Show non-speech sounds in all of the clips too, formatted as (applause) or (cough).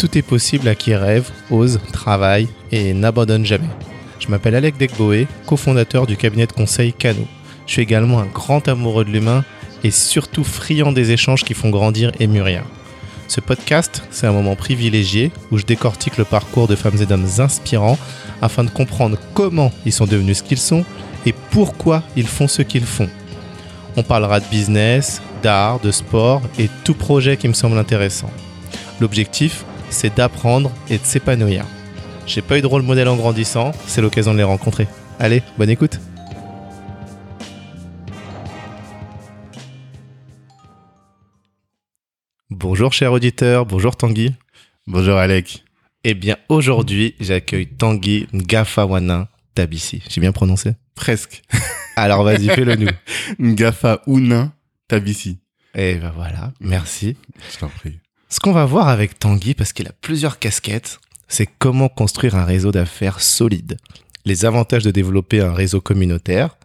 tout est possible à qui rêve, ose, travaille et n'abandonne jamais. Je m'appelle Alec Degboé, cofondateur du cabinet de conseil Cano. Je suis également un grand amoureux de l'humain et surtout friand des échanges qui font grandir et mûrir. Ce podcast, c'est un moment privilégié où je décortique le parcours de femmes et d'hommes inspirants afin de comprendre comment ils sont devenus ce qu'ils sont et pourquoi ils font ce qu'ils font. On parlera de business, d'art, de sport et tout projet qui me semble intéressant. L'objectif, c'est d'apprendre et de s'épanouir. J'ai pas eu de rôle modèle en grandissant, c'est l'occasion de les rencontrer. Allez, bonne écoute. Bonjour cher auditeur, bonjour Tanguy. Bonjour Alec. Eh bien aujourd'hui, j'accueille Tanguy Ngafawana Tabissi. J'ai bien prononcé Presque. (laughs) Alors vas-y, fais-le nous. (laughs) Ngafa Ounin Tabissi. Eh ben voilà, merci. Je t'en prie. Ce qu'on va voir avec Tanguy, parce qu'il a plusieurs casquettes, c'est comment construire un réseau d'affaires solide. Les avantages de développer un réseau communautaire,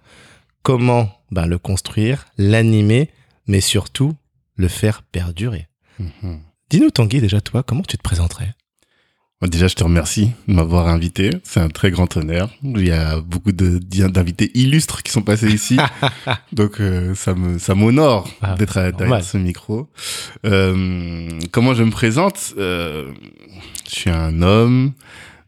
comment ben, le construire, l'animer, mais surtout le faire perdurer. Mhm. Dis-nous Tanguy déjà toi, comment tu te présenterais? Déjà, je te remercie de m'avoir invité. C'est un très grand honneur. Il y a beaucoup d'invités illustres qui sont passés ici. (laughs) Donc, euh, ça me, ça m'honore Ah, d'être à- derrière ce micro. Euh, comment je me présente? Euh, Je suis un homme.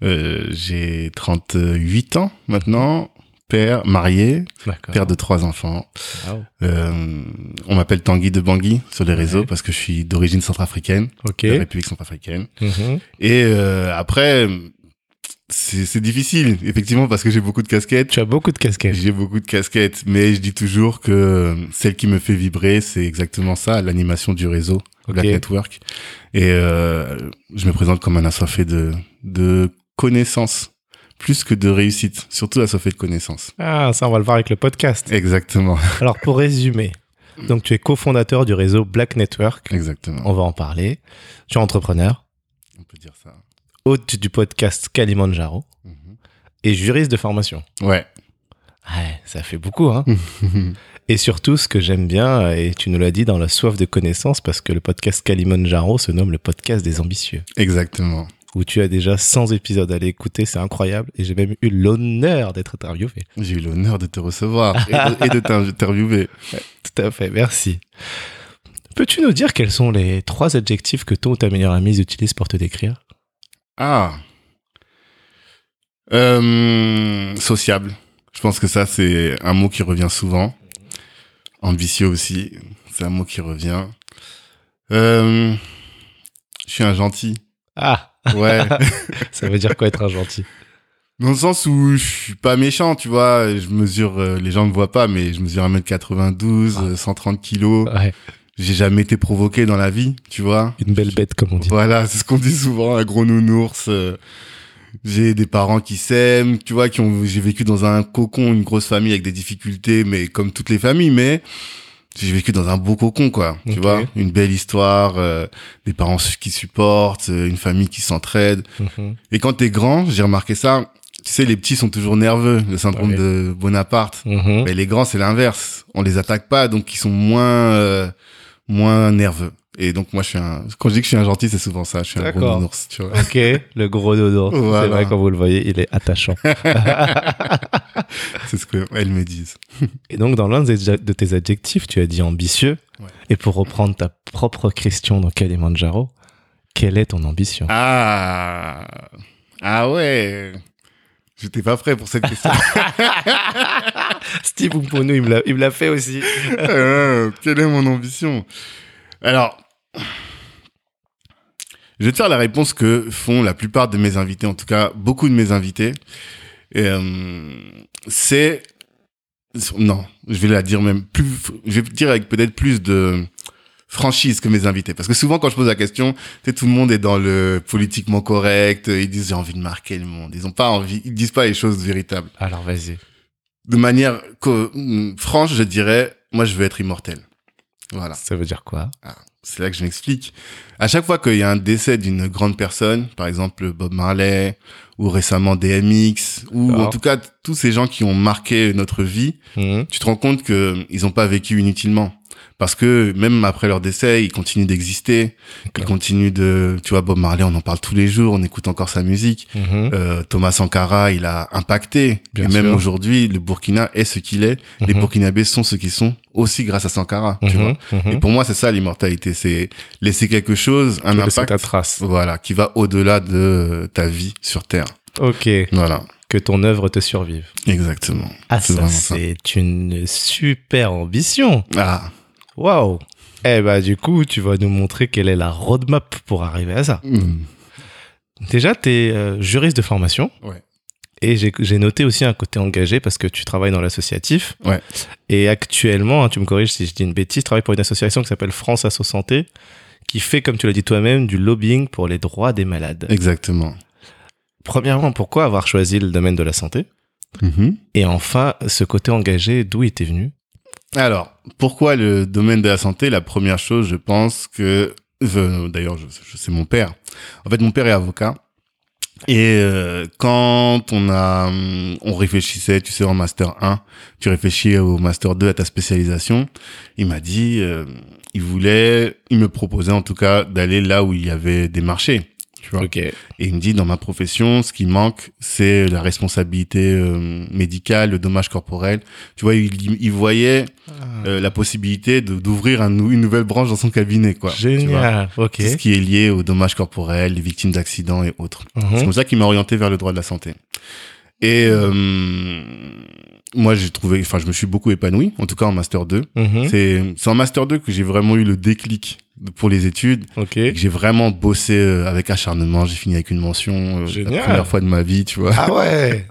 J'ai 38 ans maintenant. Père, marié, père de trois enfants. Wow. Euh, on m'appelle Tanguy de Bangui sur les réseaux Ouais. parce que je suis d'origine centrafricaine, Ok. de la République centrafricaine. Mhm. Et euh, après, c'est difficile, effectivement, parce que j'ai beaucoup de casquettes. Tu as beaucoup de casquettes. J'ai beaucoup de casquettes, mais je dis toujours que celle qui me fait vibrer, c'est exactement ça, l'animation du réseau, Black Ok. Network. Et euh, je me présente comme un assoiffé de, de connaissances, plus que de réussite, surtout assoiffé de connaissances. Ah, ça on va le voir avec le podcast. Exactement, (laughs) Alors pour résumer, donc tu es cofondateur du réseau Black Network. exactement. On va en parler. Tu es entrepreneur, On peut dire ça. hôte du podcast Kalimandjaro Mhm. et juriste de formation. Ouais. Ouais, ça fait beaucoup, hein. (laughs) Et surtout, ce que j'aime bien, et tu nous l'as dit dans la soif de connaissances, parce que le podcast Kalimandjaro se nomme le podcast des ambitieux, Exactement. Où tu as déjà 100 épisodes à l'écouter, c'est incroyable, et j'ai même eu l'honneur d'être interviewé. J'ai eu l'honneur de te recevoir et de, t'interviewer. (laughs) Tout à fait, merci. Peux-tu nous dire quels sont les trois adjectifs que ton ou ta meilleure amie utilise pour te décrire? Ah. Euh, sociable. Je pense que ça, c'est un mot qui revient souvent. Ambitieux aussi. C'est un mot qui revient. Euh, je suis un gentil. Ah, Ouais. (laughs) ça veut dire quoi être un gentil? Dans le sens où je suis pas méchant, tu vois. Je mesure, euh, les gens ne me voient pas, mais je mesure 1m92, Ah. euh, 130 kilos. Ouais, J'ai jamais été provoqué dans la vie, tu vois. une belle bête comme on dit. Voilà, c'est ce qu'on dit souvent, un gros nounours. euh, j'ai des parents qui s'aiment, tu vois, qui ont, j'ai vécu dans un cocon, une grosse famille avec des difficultés, mais comme toutes les familles, mais j'ai vécu dans un beau cocon, quoi. Tu vois, une belle histoire, euh, des parents qui supportent, euh, une famille qui s'entraide. Mhm. Et quand t'es grand, j'ai remarqué ça. Tu sais, les petits sont toujours nerveux, le syndrome Ouais. de Bonaparte. Mhm. Mais les grands, c'est l'inverse. On les attaque pas, donc ils sont moins, euh, moins nerveux. Et donc moi, je suis un. Quand je dis que je suis un gentil, c'est souvent ça. Je suis un gros nounours, tu vois. Ok, le gros dodo. C'est vrai, quand vous le voyez, il est attachant. (laughs) C'est ce qu'elles me disent. Et donc, dans l'un de tes adjectifs, tu as dit ambitieux. Ouais. Et pour reprendre ta propre question dans Kalimandjaro, quelle est ton ambition? Ah, ah ouais. J'étais pas prêt pour cette question. (laughs) Steve Umponou, il me l'a- il me l'a fait aussi. Euh, quelle est mon ambition? Alors, je vais te faire la réponse que font la plupart de mes invités, en tout cas beaucoup de mes invités. Euh, c'est non, je vais la dire même plus. Je vais dire avec peut-être plus de franchise que mes invités, parce que souvent quand je pose la question, tu sais, tout le monde est dans le politiquement correct. Ils disent j'ai envie de marquer le monde. Ils ont pas envie. Ils disent pas les choses véritables Alors, vas-y. de manière franche, je dirais, moi, je veux être immortel. Voilà. Ça veut dire quoi? C'est là que je m'explique. À chaque fois qu'il y a un décès d'une grande personne, par exemple Bob Marley, ou récemment DMX, ou en tout cas tous ces gens qui ont marqué notre vie, Mhm. tu te rends compte que ils n'ont pas vécu inutilement. Parce que même après leur décès, ils continuent d'exister, ils continuent de, tu vois, Bob Marley, on en parle tous les jours, on écoute encore sa musique. Mhm. Euh, Thomas Sankara, il a impacté. Bien et même aujourd'hui, le Burkina est ce qu'il est. Les Mhm. Burkinabés sont ce qu'ils sont aussi grâce à Sankara, tu Mhm. vois. Et pour moi, c'est ça l'immortalité, c'est laisser quelque chose, un Tu impact, ta trace. voilà, qui va au-delà de ta vie sur Terre. Ok. Voilà, Que ton œuvre te survive. exactement. Ah, ça. c'est une super ambition. Ah, Waouh. Eh bah, du coup, tu vas nous montrer quelle est la roadmap pour arriver à ça. hmm, Déjà, tu es juriste de formation. Ouais. Et j'ai noté aussi un côté engagé parce que tu travailles dans l'associatif. Ouais. Et actuellement, hein, tu me corriges si je dis une bêtise, tu travailles pour une association qui s'appelle France Asso Santé, qui fait, comme tu l'as dit toi-même, du lobbying pour les droits des malades. exactement. Premièrement, pourquoi avoir choisi le domaine de la santé? Mhm. Et enfin, ce côté engagé, d'où il était venu? Alors, pourquoi le domaine de la santé La première chose, je pense que, d'ailleurs, je, sais mon père. En fait, mon père est avocat. Et euh, quand on a, on réfléchissait, tu sais, en master 1, tu réfléchis au master 2 à ta spécialisation. Il m'a dit, euh, il voulait, il me proposait en tout cas d'aller là où il y avait des marchés. Tu vois. Ok. Et il me dit, dans ma profession, ce qui manque, c'est la responsabilité euh, médicale, le dommage corporel. Tu vois, il, il voyait euh, la possibilité d'ouvrir un une nouvelle branche dans son cabinet, quoi. Génial. Ok. Tout ce qui est lié au dommage corporel, les victimes d'accidents et autres. C'est Mhm. comme ça qu'il m'a orienté vers le droit de la santé. Et euh, moi, j'ai trouvé, enfin, je me suis beaucoup épanoui, en tout cas en master 2. Mhm. C'est c'est en master 2 que j'ai vraiment eu le déclic pour les études Ok. et que j'ai vraiment bossé euh, avec acharnement. J'ai fini avec une mention euh, la première fois de ma vie, tu vois. Ah ouais.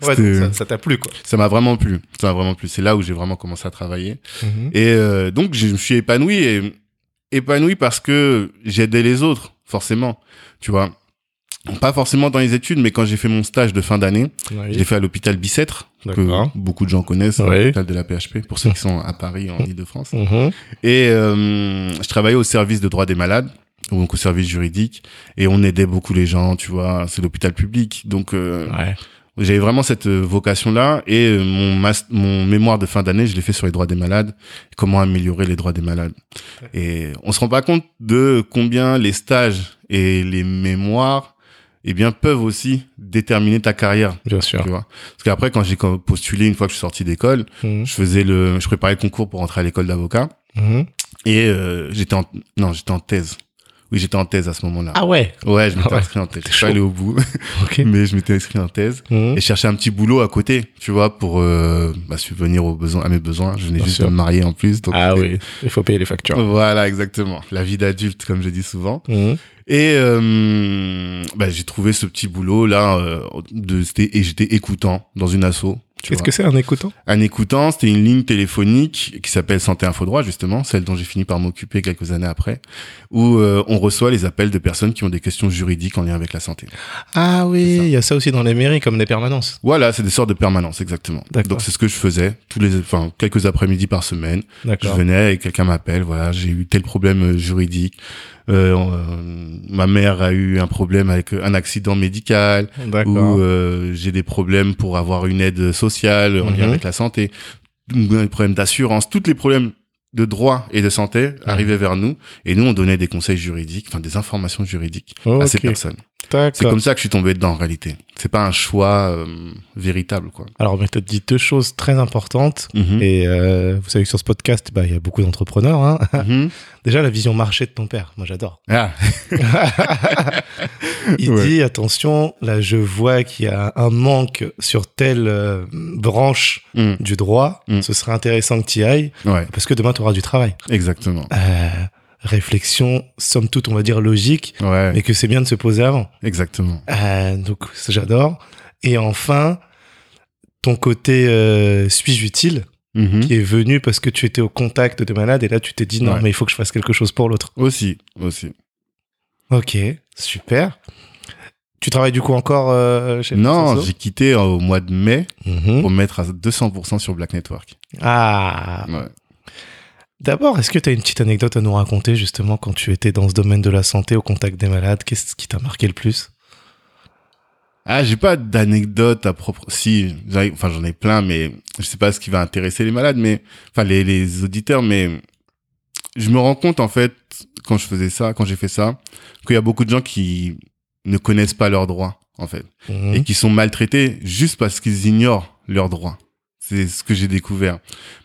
(laughs) ça t'a plu quoi. Ça m'a vraiment plu. Ça m'a vraiment plu. C'est là où j'ai vraiment commencé à travailler. Mhm. Et euh, donc, je me suis épanoui et épanoui parce que j'aidais les autres, forcément. Tu vois. Pas forcément dans les études, mais quand j'ai fait mon stage de fin d'année, Oui. je l'ai fait à l'hôpital Bicêtre, que beaucoup de gens connaissent, Oui. l'hôpital de la PHP, pour ceux qui sont à Paris, en (laughs) Ile-de-France. Mhm. Et euh, je travaillais au service de droit des malades, donc au service juridique, et on aidait beaucoup les gens, tu vois, c'est l'hôpital public. Donc euh, Ouais. j'avais vraiment cette euh, vocation-là, et euh, mon, mas- mon mémoire de fin d'année, je l'ai fait sur les droits des malades, comment améliorer les droits des malades. Et on se rend pas compte de combien les stages et les mémoires eh bien, peuvent aussi déterminer ta carrière. Bien sûr. Tu vois. Parce qu'après, quand j'ai postulé, une fois que je suis sorti d'école, Mhm. je faisais le, je préparais le concours pour entrer à l'école d'avocat. Mhm. Et euh, j'étais en non, j'étais en thèse. Oui, j'étais en thèse à ce moment-là. Ah ouais. Ouais, je m'étais Ah ouais, inscrit en thèse. Je suis allé au bout, (laughs) Ok. mais je m'étais inscrit en thèse Mhm. et je cherchais un petit boulot à côté, tu vois, pour euh, bah, subvenir aux besoins, à mes besoins. Je venais Bien juste sûr. de me marier en plus. Donc Ah oui. Il faut payer les factures. Voilà, exactement. La vie d'adulte, comme je dis souvent. Mhm. Et euh, bah, j'ai trouvé ce petit boulot là, euh, de, c'était- et j'étais écoutant dans une asso. Qu'est-ce que c'est un écoutant? Un écoutant, c'était une ligne téléphonique qui s'appelle Santé Info Droit, justement, celle dont j'ai fini par m'occuper quelques années après, où euh, on reçoit les appels de personnes qui ont des questions juridiques en lien avec la santé. Ah oui, il y a ça aussi dans les mairies comme des permanences. Voilà, c'est des sortes de permanence, exactement. Donc c'est ce que je faisais tous les, enfin quelques après-midi par semaine. Je venais et quelqu'un m'appelle, voilà, j'ai eu tel problème euh, juridique. Euh, ma mère a eu un problème avec euh, un accident médical. Ou euh, j'ai des problèmes pour avoir une aide sociale en Mhm. lien avec la santé, des problèmes d'assurance, tous les problèmes de droit et de santé arrivaient vers nous et nous on donnait des conseils juridiques, enfin des informations juridiques à ces personnes. C'est comme ça que je suis tombé dedans en réalité. C'est pas un choix euh, véritable quoi. Alors, mais tu dit deux choses très importantes. Mhm. Et euh, vous savez que sur ce podcast, bah, il y a beaucoup d'entrepreneurs. Hein. (laughs) Mhm. Déjà, la vision marché de ton père, moi j'adore. Ah, (laughs) Il Ouais. dit, attention, là je vois qu'il y a un manque sur telle euh, branche mm, du droit. Ce serait intéressant que tu y ailles, ouais, parce que demain tu auras du travail. exactement. Réflexion, somme toute, on va dire logique, Ouais, mais que c'est bien de se poser avant. exactement. Euh, donc j'adore. Et enfin, ton côté euh, suis-je utile, Mhm. qui est venu parce que tu étais au contact de malades et là tu t'es dit non Ouais. mais il faut que je fasse quelque chose pour l'autre. Aussi, aussi. Ok, super. Tu travailles du coup encore euh, chez Non, j'ai quitté euh, au mois de mai Mhm. pour me mettre à 200% sur Black Network. Ah, Ouais. D'abord, est-ce que tu as une petite anecdote à nous raconter justement quand tu étais dans ce domaine de la santé au contact des malades? Qu'est-ce qui t'a marqué le plus? Ah, j'ai pas d'anecdote à propre. Si, j'en ai- enfin j'en ai plein, mais je sais pas ce qui va intéresser les malades, mais enfin les, les auditeurs, mais je me rends compte en fait quand je faisais ça, quand j'ai fait ça, qu'il y a beaucoup de gens qui ne connaissent pas leurs droits en fait Mhm. et qui sont maltraités juste parce qu'ils ignorent leurs droits. C'est ce que j'ai découvert.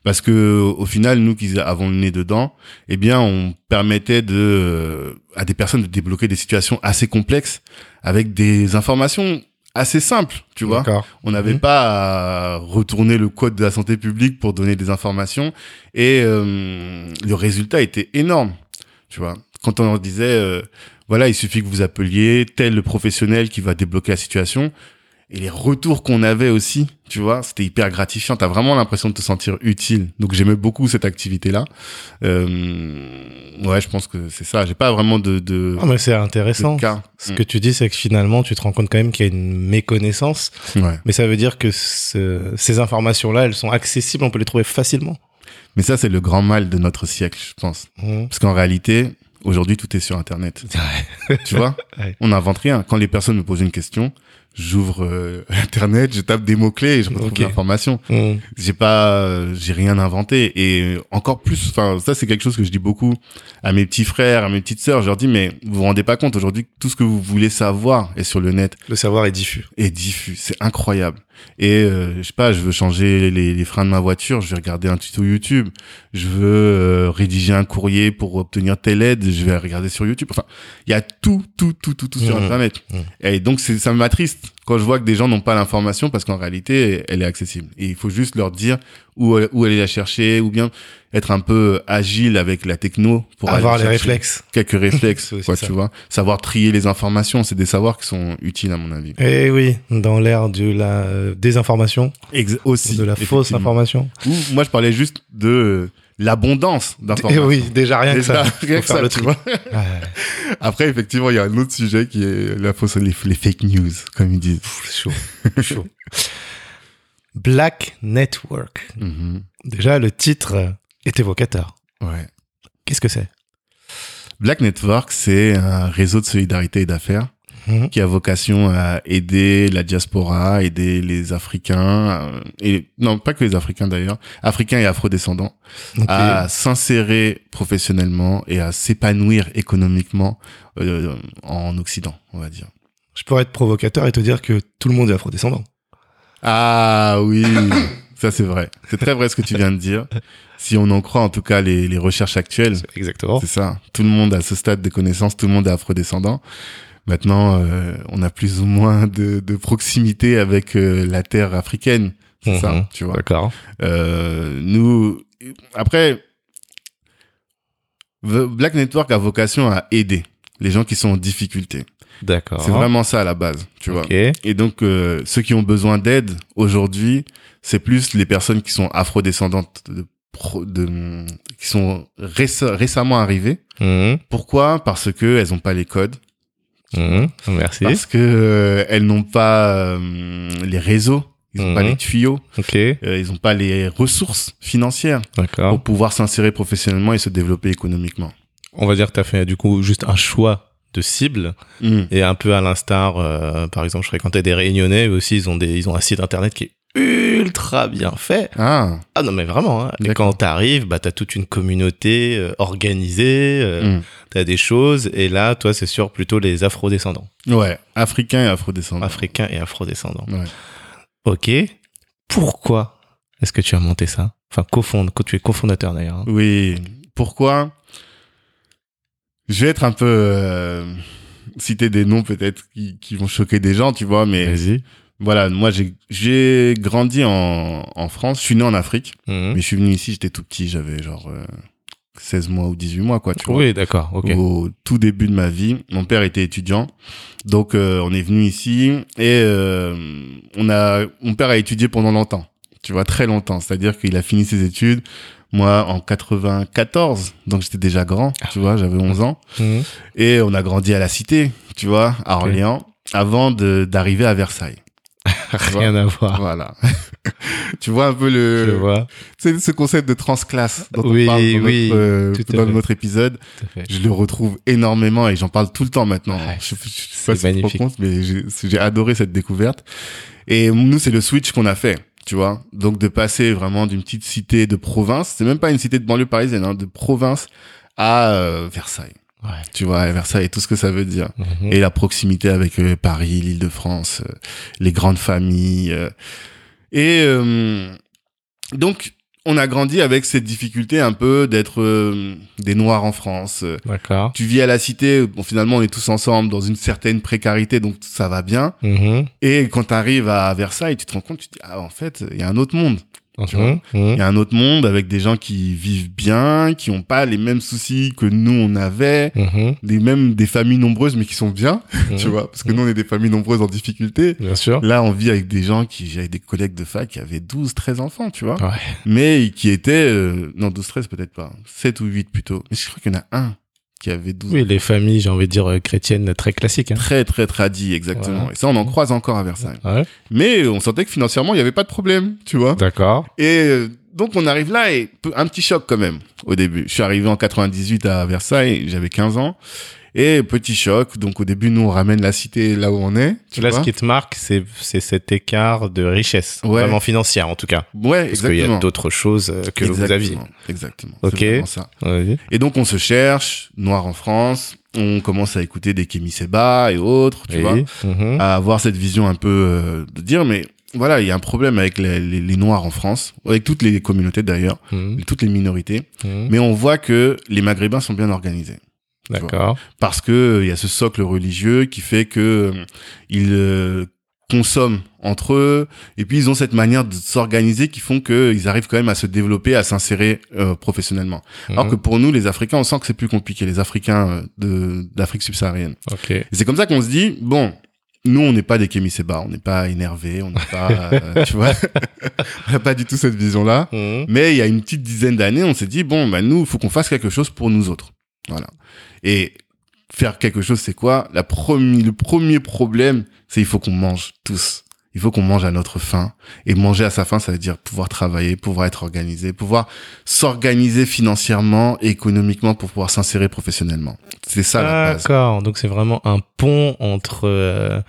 Parce que au final, nous qui avons le nez dedans, eh bien, on permettait de à des personnes de débloquer des situations assez complexes avec des informations assez simples, tu vois. On n'avait Mhm. pas à retourner le code de la santé publique pour donner des informations et euh, le résultat était énorme, tu vois. Quand on leur disait, euh, voilà, il suffit que vous appeliez tel professionnel qui va débloquer la situation et les retours qu'on avait aussi, tu vois, c'était hyper gratifiant. T'as vraiment l'impression de te sentir utile. Donc j'aimais beaucoup cette activité-là. Euh, ouais, je pense que c'est ça. J'ai pas vraiment de, de, Ah, mais c'est intéressant. Ce que tu dis, c'est que finalement, tu te rends compte quand même qu'il y a une méconnaissance, Ouais. mais ça veut dire que ce- ces informations-là, elles sont accessibles, on peut les trouver facilement. Mais ça, c'est le grand mal de notre siècle, je pense. Mhm. Parce qu'en réalité, aujourd'hui, tout est sur Internet. (laughs) Tu vois? Ouais. On n'invente rien. Quand les personnes me posent une question, j'ouvre euh, (laughs) Internet, je tape des mots-clés et je retrouve l'information. Mhm. J'ai pas, euh, j'ai rien inventé. Et encore plus, enfin, ça, c'est quelque chose que je dis beaucoup à mes petits frères, à mes petites sœurs. Je leur dis, mais vous vous rendez pas compte, aujourd'hui, tout ce que vous voulez savoir est sur le net Le savoir est diffus. est diffus. C'est incroyable. Et euh, je sais pas, je veux changer les, les freins de ma voiture, je vais regarder un tuto YouTube. Je veux euh, rédiger un courrier pour obtenir telle aide, je vais regarder sur YouTube. Enfin, il y a tout, tout, tout, tout, tout sur Mhm. Internet. Mhm. Et donc ça m'attriste quand je vois que des gens n'ont pas l'information parce qu'en réalité, elle est accessible. Et il faut juste leur dire où où aller la chercher ou bien être un peu agile avec la techno pour Avoir les réflexes. quelques réflexes, (laughs) quoi, ça. tu vois. Savoir trier les informations, c'est des savoirs qui sont utiles à mon avis. Eh oui, dans l'ère de la désinformation, Ex- aussi de la fausse information. Ou moi je parlais juste de l'abondance Eh d'informations. oui, déjà rien Déjà, que ça. rien Faut que faire ça, le tu vois. (laughs) Ouais. Après effectivement il y a un autre sujet qui est la fausse les, les fake news comme ils disent. Pff, chaud, chaud. Black Network. (laughs) Mhm. Déjà, le titre est évocateur. Ouais. Qu'est-ce que c'est? Black Network c'est un réseau de solidarité et d'affaires Mhm. qui a vocation à aider la diaspora, aider les Africains euh, et non pas que les Africains d'ailleurs, Africains et Afrodescendants à s'insérer professionnellement et à s'épanouir économiquement euh, en Occident, on va dire. Je pourrais être provocateur et te dire que tout le monde est afrodescendant. Ah oui, (laughs) ça c'est vrai. C'est très vrai ce que tu viens de dire. Si on en croit en tout cas les, les recherches actuelles, Exactement. c'est ça. Tout le monde à ce stade de connaissance, tout le monde est afrodescendant. Maintenant, euh, on a plus ou moins de, de proximité avec euh, la terre africaine. C'est Mhm. ça, tu vois. D'accord. Euh, nous, après, The Black Network a vocation à aider les gens qui sont en difficulté. D'accord. C'est vraiment ça à la base, tu vois. Ok. Et donc, euh, ceux qui ont besoin d'aide aujourd'hui, c'est plus les personnes qui sont afrodescendantes, de, de, qui sont réce- récemment arrivées. Mhm. Pourquoi? Parce que elles n'ont pas les codes, Mhm. Merci. parce que euh, elles n'ont pas euh, les réseaux, ils n'ont pas Mhm. les tuyaux, Ok. euh, ils n'ont pas les ressources financières pour pouvoir s'insérer professionnellement et se développer économiquement. On va dire que tu as fait du coup juste un choix de cible Mm. et un peu à l'instar, euh, par exemple, je fréquentais des réunionnais eux aussi, ils ont, des, ils ont un site internet qui est ultra bien fait. Ah, Ah non mais vraiment, hein. et quand t'arrives, bah t'as toute une communauté euh, organisée, euh, mm. t'as des choses, et là, toi, c'est sûr plutôt les afro-descendants, ouais, africain et afrodescendant. africains et afro-descendants. Ouais. Ok, pourquoi est-ce que tu as monté ça? Enfin, cofonde, tu es cofondateur d'ailleurs. hein. Oui. Pourquoi? Je vais être un peu euh, citer des noms peut-être qui, qui vont choquer des gens, tu vois, mais Vas-y. voilà, moi j'ai j'ai grandi en, en France, je suis né en Afrique, Mhm. mais je suis venu ici, j'étais tout petit, j'avais genre euh, 16 mois ou 18 mois quoi, tu vois. Oui, d'accord, ok. Au tout début de ma vie, mon père était étudiant, donc euh, on est venu ici et euh, on a, mon père a étudié pendant longtemps, tu vois, très longtemps. C'est-à-dire qu'il a fini ses études, moi en 94, donc j'étais déjà grand, tu vois, j'avais 11 ans, Mhm. et on a grandi à la Cité, tu vois, à Ok. Orléans, avant de d'arriver à Versailles. (laughs) Rien à voir. Voilà. (laughs) tu vois un peu Je le, vois. c'est ce concept de transclasse dont Oui, on parle dans, oui, notre, euh, dans notre épisode. Je le retrouve énormément et j'en parle tout le temps maintenant. Ouais, je, je, je sais pas si tu te rends compte, mais j'ai adoré cette découverte. Et nous, c'est le switch qu'on a fait, tu vois. Donc de passer vraiment d'une petite cité de province, c'est même pas une cité de banlieue parisienne, hein, de province à euh, Versailles. Ouais. Tu vois, à Versailles et tout ce que ça veut dire. Mhm. Et la proximité avec euh, Paris, l'Île-de-France, euh, les grandes familles. euh. et euh, donc, on a grandi avec cette difficulté un peu d'être euh, des Noirs en France. D'accord. Tu vis à la cité, bon, finalement, on est tous ensemble dans une certaine précarité, donc ça va bien. Mhm. Et quand tu arrives à Versailles, tu te rends compte, tu te dis, ah, en fait, il y a un autre monde. Tu vois. Mhm. Mhm. Il y a un autre monde avec des gens qui vivent bien, qui ont pas les mêmes soucis que nous, on avait. Des mêmes des familles nombreuses, mais qui sont bien, tu vois. Parce que nous, on est des familles nombreuses en difficulté. Bien sûr. Là, on vit avec des gens qui, j'ai des collègues de fac qui avaient 12, 13 enfants, tu vois. Ouais. Mais qui étaient, euh, non, 12, 13 peut-être pas. 7 ou 8 plutôt. Mais je crois qu'il y en a un qui avait 12. Oui, les familles, j'ai envie de dire, euh, chrétiennes très classiques. Hein. Très, très tradis, exactement. Ouais. Et ça, on en croise encore à Versailles. Ouais. Mais on sentait que financièrement, il n'y avait pas de problème, tu vois. D'accord. Et euh, donc, on arrive là et un petit choc quand même au début. Je suis arrivé en 98 à Versailles, j'avais 15 ans. Et petit choc. Donc, au début, nous, on ramène la cité là où on est. Tu Là, vois ce qui te marque, c'est c'est cet écart de richesse, Ouais. vraiment financière en tout cas. Ouais, Parce qu'il y exactement. a d'autres choses euh, que vous Exactement, aviez. Exactement. Ok. Ça. Et donc, on se cherche, noir en France. On commence à écouter des Kémy Seba et autres, tu Oui. vois. Mhm. À avoir cette vision un peu euh, de dire, mais voilà, il y a un problème avec les, les- les Noirs en France, avec toutes les communautés d'ailleurs, Mhm. toutes les minorités. Mhm. Mais on voit que les Maghrébins sont bien organisés. D'accord. Parce que euh, il y a ce socle religieux qui fait que euh, ils euh, consomment entre eux et puis ils ont cette manière de s'organiser qui font que ils arrivent quand même à se développer, à s'insérer euh, professionnellement. Alors Mhm. que pour nous, les Africains, on sent que c'est plus compliqué, les Africains de d'Afrique subsaharienne. Ok. Et c'est comme ça qu'on se dit bon. Nous, on n'est pas des Kémy Seba, on n'est pas énervés, on n'est pas, euh, (laughs) tu vois, (laughs) on n'a pas du tout cette vision-là. Mhm. Mais il y a une petite dizaine d'années, on s'est dit bon, bah nous, il faut qu'on fasse quelque chose pour nous autres. Voilà. Et faire quelque chose, c'est quoi? La première, le premier problème, c'est il faut qu'on mange tous. Il faut qu'on mange à notre faim. Et manger à sa faim, ça veut dire pouvoir travailler, pouvoir être organisé, pouvoir s'organiser financièrement et économiquement pour pouvoir s'insérer professionnellement. C'est ça la base. D'accord. Donc c'est vraiment un pont entre euh,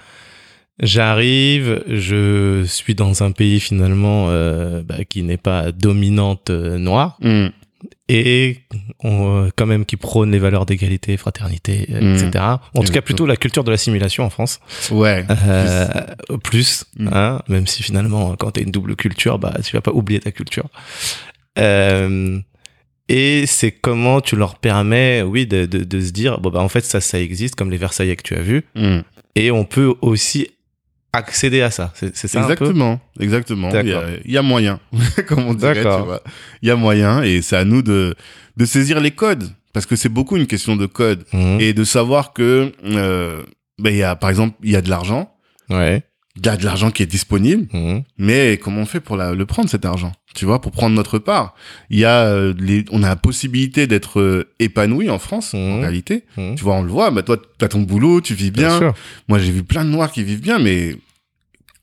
j'arrive, je suis dans un pays finalement euh, bah, qui n'est pas dominante euh, noire Hum, et on, euh, quand même qui prône les valeurs d'égalité, fraternité, euh, Mhm. etc. En tout cas plutôt la culture de l'assimilation en France. Ouais. Euh, plus, Mhm. hein, même si finalement quand t'as une double culture, bah tu vas pas oublier ta culture. Euh, et c'est comment tu leur permets, oui, de, de, de se dire, bon bah en fait ça, ça existe comme les Versaillais que tu as vus, Hum. et on peut aussi accéder à ça. C'est ça un peu Exactement, exactement. Il y, a, il y a moyen, (laughs) comme on dirait, tu vois. Il y a moyen et c'est à nous de, de saisir les codes. Parce que c'est beaucoup une question de code. Mhm. Et de savoir que, euh, ben, il y a, par exemple, il y a de l'argent. Ouais. Il y a de l'argent qui est disponible. Mhm. Mais comment on fait pour la- le prendre, cet argent? Tu vois, pour prendre notre part? Il y a, euh, les, on a la possibilité d'être euh, épanoui en France, en Mhm. réalité. Mhm. Tu vois, on le voit. Bah, toi, t'as ton boulot, tu vis bien. Moi, j'ai vu plein de noirs qui vivent bien, mais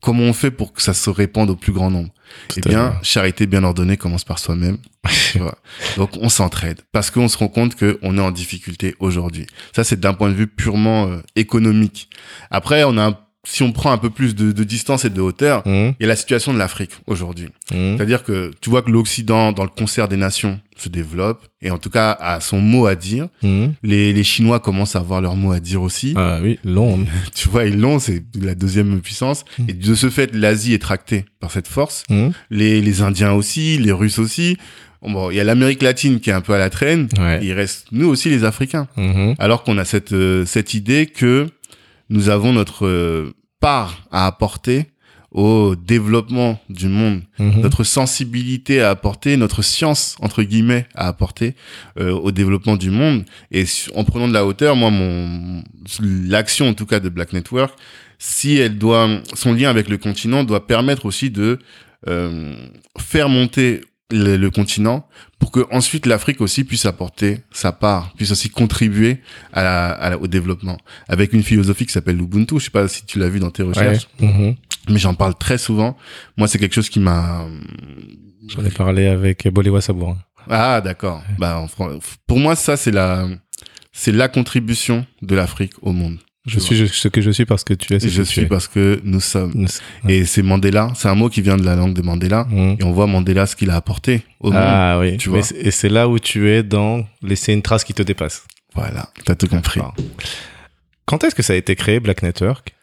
comment on fait pour que ça se répande au plus grand nombre? Eh Tout bien, charité bien ordonnée commence par soi-même. (laughs) Donc, on s'entraide parce qu'on se rend compte qu'on est en difficulté aujourd'hui. Ça, c'est d'un point de vue purement euh, économique. Après, on a, un- si on prend un peu plus de, de distance et de hauteur, il y a la situation de l'Afrique aujourd'hui. Mhm. C'est-à-dire que tu vois que l'Occident, dans le concert des nations, se développe et en tout cas a son mot à dire. Mhm. Les, les Chinois commencent à avoir leur mot à dire aussi Ah oui, long. (laughs) tu vois, ils l'ont, c'est la deuxième puissance. Mm. Et de ce fait, l'Asie est tractée par cette force. Les, les Indiens aussi, les Russes aussi. Bon, il y a l'Amérique latine qui est un peu à la traîne. Ouais. Il reste nous aussi les Africains. Alors qu'on a cette euh, cette idée que nous avons notre euh, part à apporter au développement du monde, Mhm. notre sensibilité à apporter, notre science entre guillemets à apporter euh, au développement du monde. Et en prenant de la hauteur, moi, mon l'action en tout cas de Black Network, si elle doit, son lien avec le continent doit permettre aussi de euh, faire monter le, le continent pour que ensuite l'Afrique aussi puisse apporter sa part, puisse aussi contribuer à la- à la- au développement avec une philosophie qui s'appelle l'Ubuntu. Je sais pas si tu l'as vu dans tes Ouais. recherches, Mhm. mais j'en parle très souvent. Moi, c'est quelque chose qui m'a J'en ai parlé avec Boléwa Sabour. ah d'accord. Bah en pour moi ça c'est la c'est la contribution de l'Afrique au monde. Je suis ce que je suis parce que tu es ce je que tu suis es. parce que nous sommes. Nous- Et c'est Mandela, c'est un mot qui vient de la langue de Mandela. Mhm. Et on voit Mandela ce qu'il a apporté au monde. Ah oui, tu vois. et c'est là où tu es dans laisser une trace qui te dépasse. Voilà, t'as tout compris. Quand est-ce que ça a été créé, Black Network?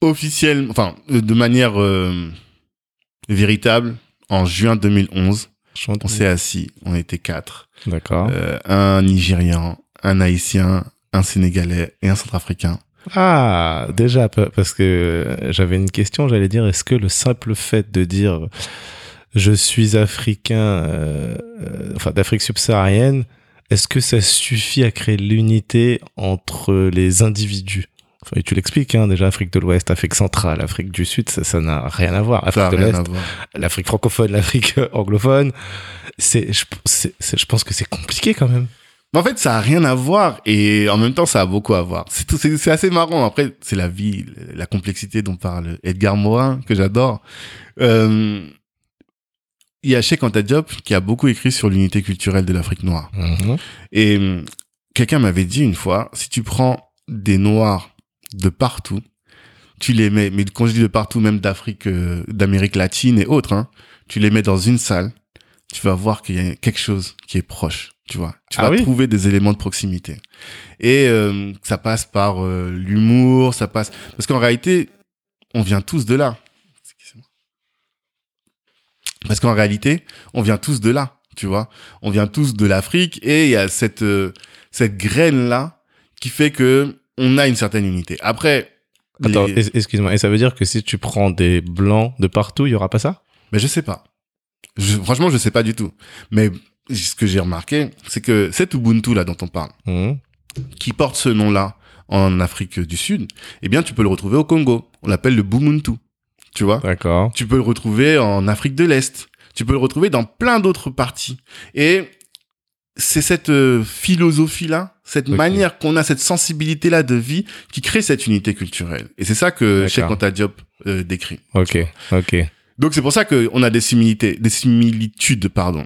Officiellement, enfin, euh, de manière euh, véritable, en juin 2011, on s'est assis, on était quatre. D'accord. Euh, un Nigérian, un Haïtien, un Sénégalais et un Centrafricain. Ah, déjà, pa- parce que j'avais une question, j'allais dire, est-ce que le simple fait de dire je suis africain, euh, enfin d'Afrique subsaharienne, est-ce que ça suffit à créer l'unité entre les individus? Enfin, et tu l'expliques, hein, déjà, Afrique de l'Ouest, Afrique centrale, Afrique du Sud, ça n'a rien à voir. Afrique de l'Est, l'Afrique francophone, l'Afrique (laughs) anglophone, c'est, je, c'est- c'est- je pense que c'est compliqué quand même. Mais en fait, ça a rien à voir et en même temps, ça a beaucoup à voir. C'est tout- c'est assez marrant. Après, c'est la vie, la complexité dont parle Edgar Morin que j'adore. Euh, il y a Cheikh Anta Diop qui a beaucoup écrit sur l'unité culturelle de l'Afrique noire. Mhm. Et hum, quelqu'un m'avait dit une fois, si tu prends des noirs de partout, tu les mets, mais quand je dis de partout, même d'Afrique, euh, d'Amérique latine et autres, hein, tu les mets dans une salle, tu vas voir qu'il y a quelque chose qui est proche, tu vois. Tu Ah vas oui trouver des éléments de proximité. Et euh, ça passe par euh, l'humour, ça passe... Parce qu'en réalité, on vient tous de là. Parce qu'en réalité, on vient tous de là, tu vois. On vient tous de l'Afrique et il y a cette, euh, cette graine-là qui fait que on a une certaine unité. Après, Attends, les- excuse-moi, et ça veut dire que si tu prends des blancs de partout, il y aura pas ça? Mais je sais pas. Je, franchement, je sais pas du tout. Mais ce que j'ai remarqué, c'est que cet Ubuntu là dont on parle, Mhm. qui porte ce nom-là en Afrique du Sud, eh bien, tu peux le retrouver au Congo. On l'appelle le Bumuntu. Tu vois? D'accord. Tu peux le retrouver en Afrique de l'Est. Tu peux le retrouver dans plein d'autres parties. Et c'est cette euh, philosophie-là, cette manière qu'on a, cette sensibilité-là de vie qui crée cette unité culturelle. Et c'est ça que. Cheikh Anta Diop euh, décrit. Ok, ok. Donc c'est pour ça qu'on a des similitudes, des similitudes, pardon.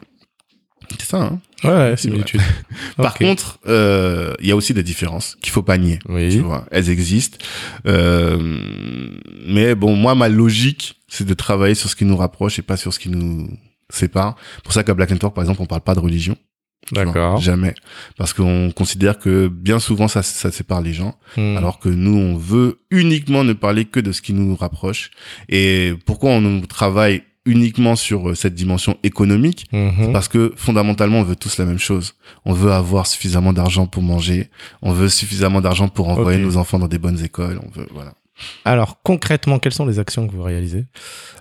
C'est ça. Hein Ouais, ouais, similitude. (laughs) Par contre, euh, il y a aussi des différences qu'il faut pas nier. Tu oui. vois, elles existent. Euh, mais bon, moi, ma logique, c'est de travailler sur ce qui nous rapproche et pas sur ce qui nous sépare. Pour ça qu'à Black Network, par exemple, on parle pas de religion. Tu D'accord. Jamais. Parce qu'on considère que bien souvent, ça, ça sépare les gens. Hmm. Alors que nous, on veut uniquement ne parler que de ce qui nous rapproche. Et pourquoi on travaille uniquement sur euh, cette dimension économique Mhm. parce que fondamentalement, on veut tous la même chose. On veut avoir suffisamment d'argent pour manger. On veut suffisamment d'argent pour envoyer nos enfants dans des bonnes écoles. On veut, voilà. Alors, concrètement, quelles sont les actions que vous réalisez?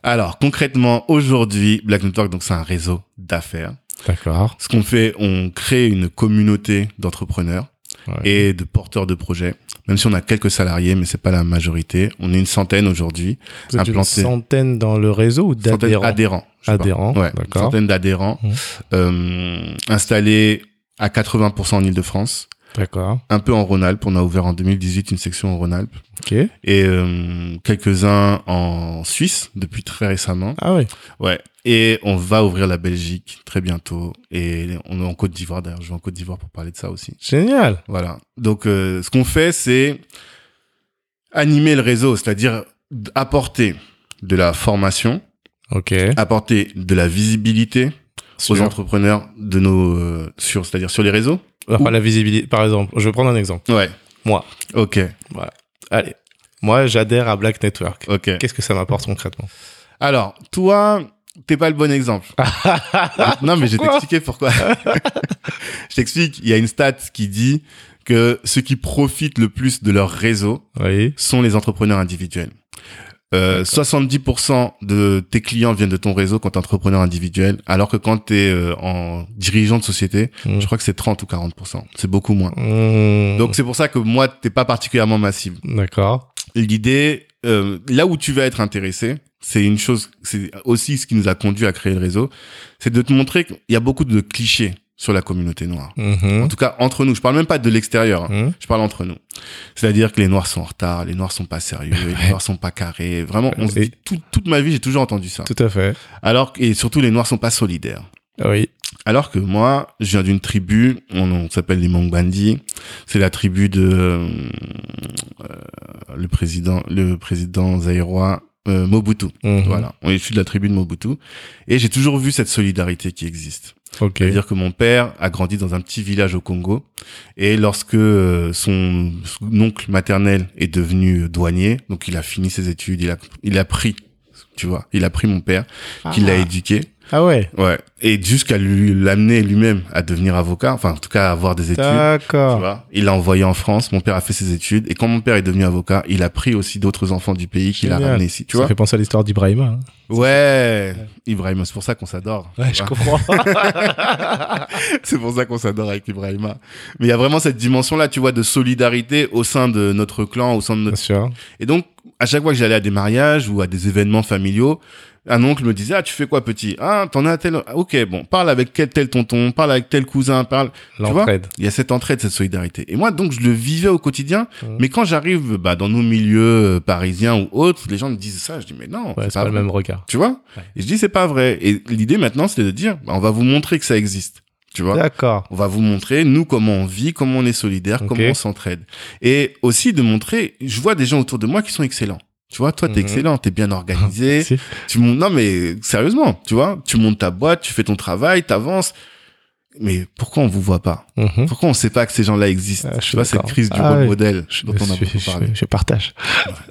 Alors, concrètement, aujourd'hui, Black Network, donc c'est un réseau d'affaires. D'accord. Ce qu'on fait, on crée une communauté d'entrepreneurs Ouais. et de porteurs de projets. Même si on a quelques salariés, mais c'est pas la majorité. On est une centaine aujourd'hui. Vous êtes une centaine dans le réseau ou d'adhérents adhérents. Adhérents, Ouais, une d'accord. centaine d'adhérents Mhm. euh, installés à 80% en Ile-de-France. D'accord. un peu en Rhône-Alpes. On a ouvert en 2018 une section en Rhône-Alpes Ok. et euh, quelques-uns en Suisse depuis très récemment. Ah oui. Ouais. Et on va ouvrir la Belgique très bientôt et on est en Côte d'Ivoire d'ailleurs. Je vais en Côte d'Ivoire pour parler de ça aussi. Génial. Voilà. Donc euh, ce qu'on fait, c'est animer le réseau, c'est-à-dire apporter de la formation, Ok. apporter de la visibilité aux entrepreneurs de nos euh, sur, c'est-à-dire sur les réseaux. Enfin, la visibilité. Par exemple, je vais prendre un exemple. Ouais. Moi. Ok. Allez. Moi, j'adhère à Black Network. Ok. Qu'est-ce que ça m'apporte concrètement Alors, toi, t'es pas le bon exemple. (laughs) non, mais je vais Pourquoi t'expliquer pourquoi. (laughs) je t'explique. Il y a une stat qui dit que ceux qui profitent le plus de leur réseau Oui. sont les entrepreneurs individuels. Euh, 70% de tes clients viennent de ton réseau quand t'es entrepreneur individuel, alors que quand t'es euh, en dirigeant de société, Mm. je crois que c'est 30 ou 40%. C'est beaucoup moins. Mmh. Donc c'est pour ça que moi, t'es pas particulièrement ma cible. D'accord. L'idée, euh, là où tu vas être intéressé, c'est une chose, c'est aussi ce qui nous a conduit à créer le réseau, c'est de te montrer qu'il y a beaucoup de clichés sur la communauté noire. Mhm. En tout cas, entre nous. Je parle même pas de l'extérieur. hein. Mhm. Je parle entre nous. C'est-à-dire que les noirs sont en retard, les noirs sont pas sérieux, (laughs) les noirs sont pas carrés. Vraiment, on se Et- dit, tout- toute ma vie, j'ai toujours entendu ça. Tout à fait. Alors, que- et surtout, les noirs sont pas solidaires. Oui. Alors que moi, je viens d'une tribu, on, on s'appelle les Mangbandi. C'est la tribu de euh, le président, le président zaïrois euh, Mobutu. Mhm. Voilà, on est issu de la tribu de Mobutu. Et j'ai toujours vu cette solidarité qui existe. Ok. C'est-à-dire que mon père a grandi dans un petit village au Congo. Et lorsque euh, son, son oncle maternel est devenu douanier, donc il a fini ses études, il a, il a pris, tu vois, il a pris mon père, qui l'a éduqué. Ah ouais. Ouais. Et jusqu'à lui l'amener lui-même à devenir avocat, enfin en tout cas à avoir des études. Tu D'accord. vois, il l'a envoyé en France. Mon père a fait ses études et quand mon père est devenu avocat, il a pris aussi d'autres enfants du pays qu'il a ramenés ici. Tu ça vois fait penser à l'histoire d'Ibrahima. hein. Ouais, Ibrahima, c'est pour ça qu'on s'adore. Ouais, tu je comprends. (laughs) c'est pour ça qu'on s'adore avec Ibrahima. Mais il y a vraiment cette dimension-là, tu vois, de solidarité au sein de notre clan, au sein de Bien notre. sûr. Et donc, à chaque fois que j'allais à des mariages ou à des événements familiaux, un oncle me disait ah tu fais quoi petit? Ah t'en as tel Ah, ok bon parle avec quel tel tonton parle avec tel cousin parle vois? L'entraide. il y a cette entraide cette solidarité. Et moi donc je le vivais au quotidien mais quand j'arrive bah, dans nos milieux euh, parisiens ou autres les gens me disent ça je dis mais non Ouais, c'est pas le même regard. tu vois? Ouais. et je dis c'est pas vrai. Et l'idée maintenant c'est de dire bah, on va vous montrer que ça existe. Tu vois? D'accord. on va vous montrer nous comment on vit comment on est solidaire comment on s'entraide. Et aussi de montrer je vois des gens autour de moi qui sont excellents tu vois, toi, t'es Mhm. excellent, t'es bien organisé. (laughs) Tu montes, non, mais sérieusement, tu vois, tu montes ta boîte, tu fais ton travail, t'avances. Mais pourquoi on vous voit pas Mhm. Pourquoi on sait pas que ces gens-là existent Ah, je Tu vois, cette crise du Ah rôle oui. modèle Je, dont on a suis- beaucoup je- parlé. je partage.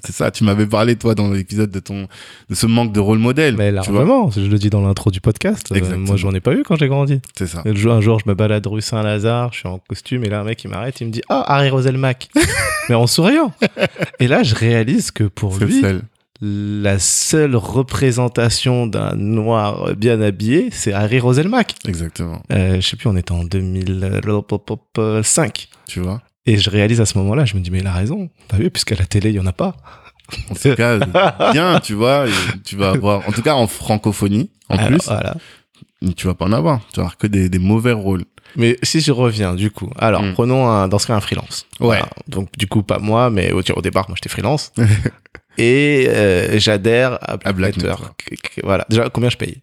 C'est ça, tu m'avais parlé, toi, dans l'épisode de ton, de ce manque de rôle modèle. Mais largement, je le dis dans l'intro du podcast. euh, Exactement. moi, j'en ai pas eu quand j'ai grandi. c'est ça. Et le jour- un jour, je me balade rue Saint-Lazare, je suis en costume, et là, un mec, il m'arrête, il me dit Ah, Harry Roselmack (laughs) Mais en souriant Et là, je réalise que pour lui. La seule représentation d'un noir bien habillé, c'est Harry Roselmack. Exactement. Euh, je sais plus, on était en 2005. Tu vois? Et je réalise à ce moment-là, je me dis, mais il a raison. T'as vu, puisqu'à la télé, il y en a pas. En tout cas, (laughs) bien, tu vois, tu vas avoir, en tout cas, en francophonie, en Alors, plus, Voilà. tu vas pas en avoir. Tu vas avoir que des, des mauvais rôles. Mais si je reviens, du coup, alors, Mm. prenons un, dans ce cas un freelance. Ouais. Voilà. Donc, du coup, pas moi, mais au, au départ, moi, j'étais freelance. (laughs) et euh, j'adhère à Black, À Black. Network. Voilà. Déjà, combien je paye?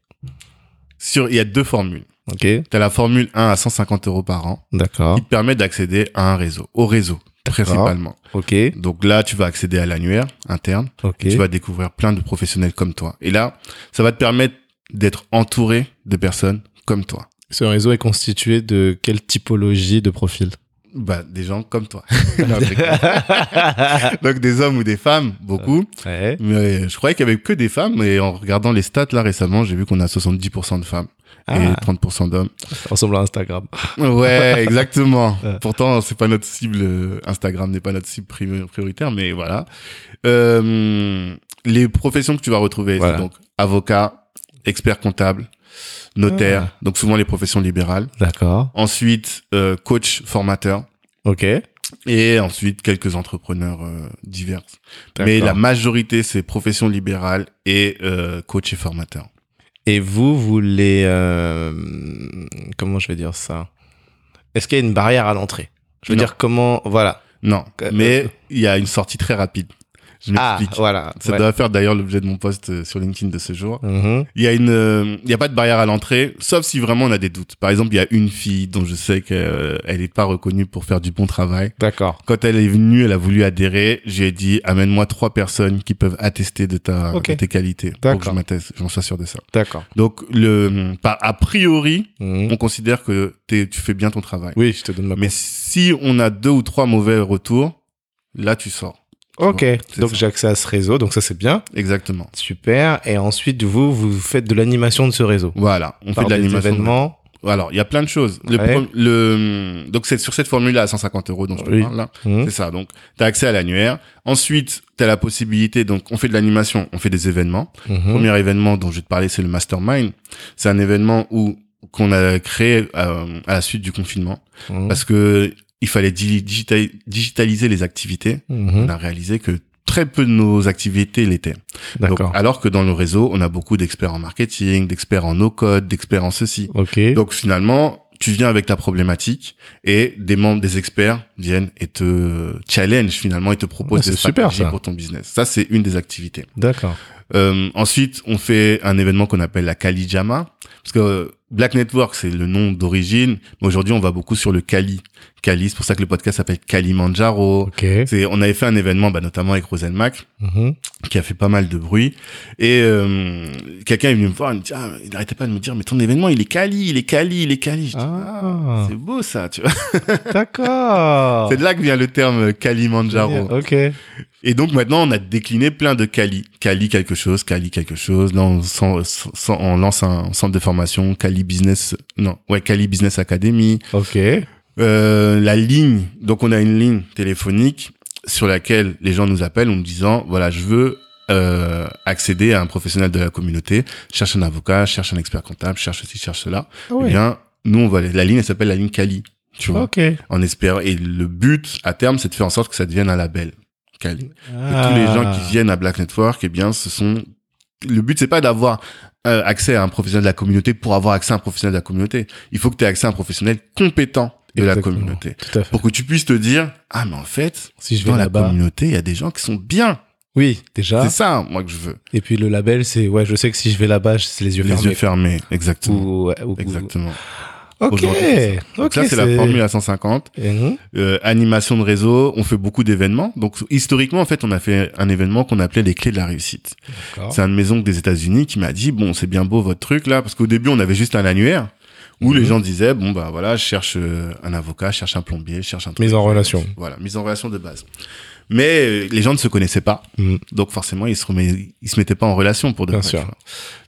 Sur, il y a deux formules. Ok, T'as la formule 1 à 150 euros par an. d'accord. qui te permet d'accéder à un réseau, au réseau, principalement. Ok, Donc là, tu vas accéder à l'annuaire interne. ok. Tu vas découvrir plein de professionnels comme toi. Et là, ça va te permettre d'être entouré de personnes comme toi. Ce réseau est constitué de quelle typologie de profil Bah, des gens comme toi. (laughs) Non. (laughs) Donc des hommes ou des femmes, beaucoup. Ouais. Mais je croyais qu'il y avait que des femmes. Et en regardant les stats là récemment, j'ai vu qu'on a 70% de femmes et Ah, 30% d'hommes. ça ressemble à Instagram. Ouais, (laughs) exactement. Ouais. Pourtant, c'est pas notre cible. euh, Instagram n'est pas notre cible pri- prioritaire, mais voilà. Euh, les professions que tu vas retrouver, Voilà. c'est donc avocat, expert comptable, notaire, Ah. donc souvent les professions libérales. D'accord. Ensuite, euh, coach, formateur. Ok. Et ensuite, quelques entrepreneurs euh, divers. Mais la majorité, c'est profession libérale et euh, coach et formateur. Et vous, vous les... comment je vais dire ça? Est-ce qu'il y a une barrière à l'entrée? Je veux Non. dire, comment... Voilà. Non, mais il y a une sortie très rapide. Je Ah, m'explique. voilà. Ça Ouais. doit faire d'ailleurs l'objet de mon post euh, sur LinkedIn de ce jour. Mhm. Il y a une, euh, il y a pas de barrière à l'entrée, sauf si vraiment on a des doutes. Par exemple, il y a une fille dont je sais qu'elle n'est pas reconnue pour faire du bon travail. D'accord. Quand elle est venue, elle a voulu adhérer. J'ai dit, amène-moi trois personnes qui peuvent attester de ta, de tes qualités. Pour que je m'atteste, j'en sois sûr de ça. D'accord. Donc, le, par, a priori, Mhm. on considère que t'es- tu fais bien ton travail. Oui, je te donne ma Mais si on a deux ou trois mauvais retours, là, tu sors. Ok, donc j'ai accès à ce réseau, donc ça c'est bien, Exactement. super. Et ensuite, vous, vous faites de l'animation de ce réseau. Voilà. On Par fait de des l'animation. événements. Alors, il y a plein de choses. Le, Ouais. pro- le donc c'est sur cette formule-là à 150 euros dont je te Oui. parle là. Mhm. C'est ça. Donc, tu as accès à l'annuaire. Ensuite, tu as la possibilité. Donc, on fait de l'animation, on fait des événements. Mhm. Premier événement dont je vais te parler, c'est le Mastermind. C'est un événement où qu'on a créé euh, à la suite du confinement Mhm. parce que il fallait di- digita- digitaliser les activités. Mhm. On a réalisé que très peu de nos activités l'étaient. Alors que dans le réseau, on a beaucoup d'experts en marketing, d'experts en no-code, d'experts en ceci. Ok. Donc finalement, tu viens avec ta problématique et des membres des experts viennent et te challenge finalement et te proposent des super, stratégies pour ton business. Ça, c'est une des activités. D'accord. Euh, ensuite, on fait un événement qu'on appelle la Kali Jama, parce que Black Network, c'est le nom d'origine, mais aujourd'hui, on va beaucoup sur le Kali. Kali, c'est pour ça que le podcast s'appelle Kalimandjaro. Ok. C'est, on avait fait un événement, bah, notamment avec Roselmac, Mhm. qui a fait pas mal de bruit. Et euh, quelqu'un est venu me voir, il me dit, ah, il n'arrêtait pas de me dire, mais ton événement, il est Kali, il est Kali, il est Kali. Je dis, Ah, c'est beau ça, tu vois. d'accord. (laughs) C'est de là que vient le terme Kalimandjaro. Ok. Et donc maintenant, on a décliné plein de Kali. Kali quelque chose, Kali quelque chose. Là, on, s'en- s'en- on lance un centre de formation, Kali Business, non, ouais, Kali Business Academy. Ok. Euh, la ligne, donc on a une ligne téléphonique sur laquelle les gens nous appellent en nous disant, voilà, je veux euh, accéder à un professionnel de la communauté, cherche un avocat, cherche un expert comptable, cherche ceci, cherche cela. Ah Eh ouais. bien, nous, on va, la ligne, elle s'appelle la ligne Kali. Tu vois, Ok. en espérant. Et le but, à terme, c'est de faire en sorte que ça devienne un label. Tous les gens Ah. qui viennent à Black Network, eh bien, ce sont. Le but, c'est pas d'avoir euh, accès à un professionnel de la communauté pour avoir accès à un professionnel de la communauté. Il faut que tu aies accès à un professionnel compétent de la communauté. Pour que tu puisses te dire, ah, mais en fait, Si je vais dans la communauté, il y a des gens qui sont bien. Oui, déjà. C'est ça, moi, que je veux. Et puis le label, c'est ouais, je sais que si je vais là-bas, c'est les yeux Les fermés. yeux fermés. Exactement. Ou, ouais, ou- Exactement. Ok. Donc ça, c'est la formule à 150. Mhm. Euh, animation de réseau, on fait beaucoup d'événements. Donc, historiquement, en fait, on a fait un événement qu'on appelait les clés de la réussite. C'est un de mes oncles des États-Unis qui m'a dit bon c'est bien beau votre truc là parce qu'au début on avait juste un annuaire où Mhm. les gens disaient bon bah voilà je cherche euh, un avocat, je cherche un plombier, je cherche un truc. Mise en relation. Voilà mise en relation de base. Mais euh, les gens ne se connaissaient pas Mhm. donc forcément ils se remet- ils se mettaient pas en relation pour de Bien vrai, sûr.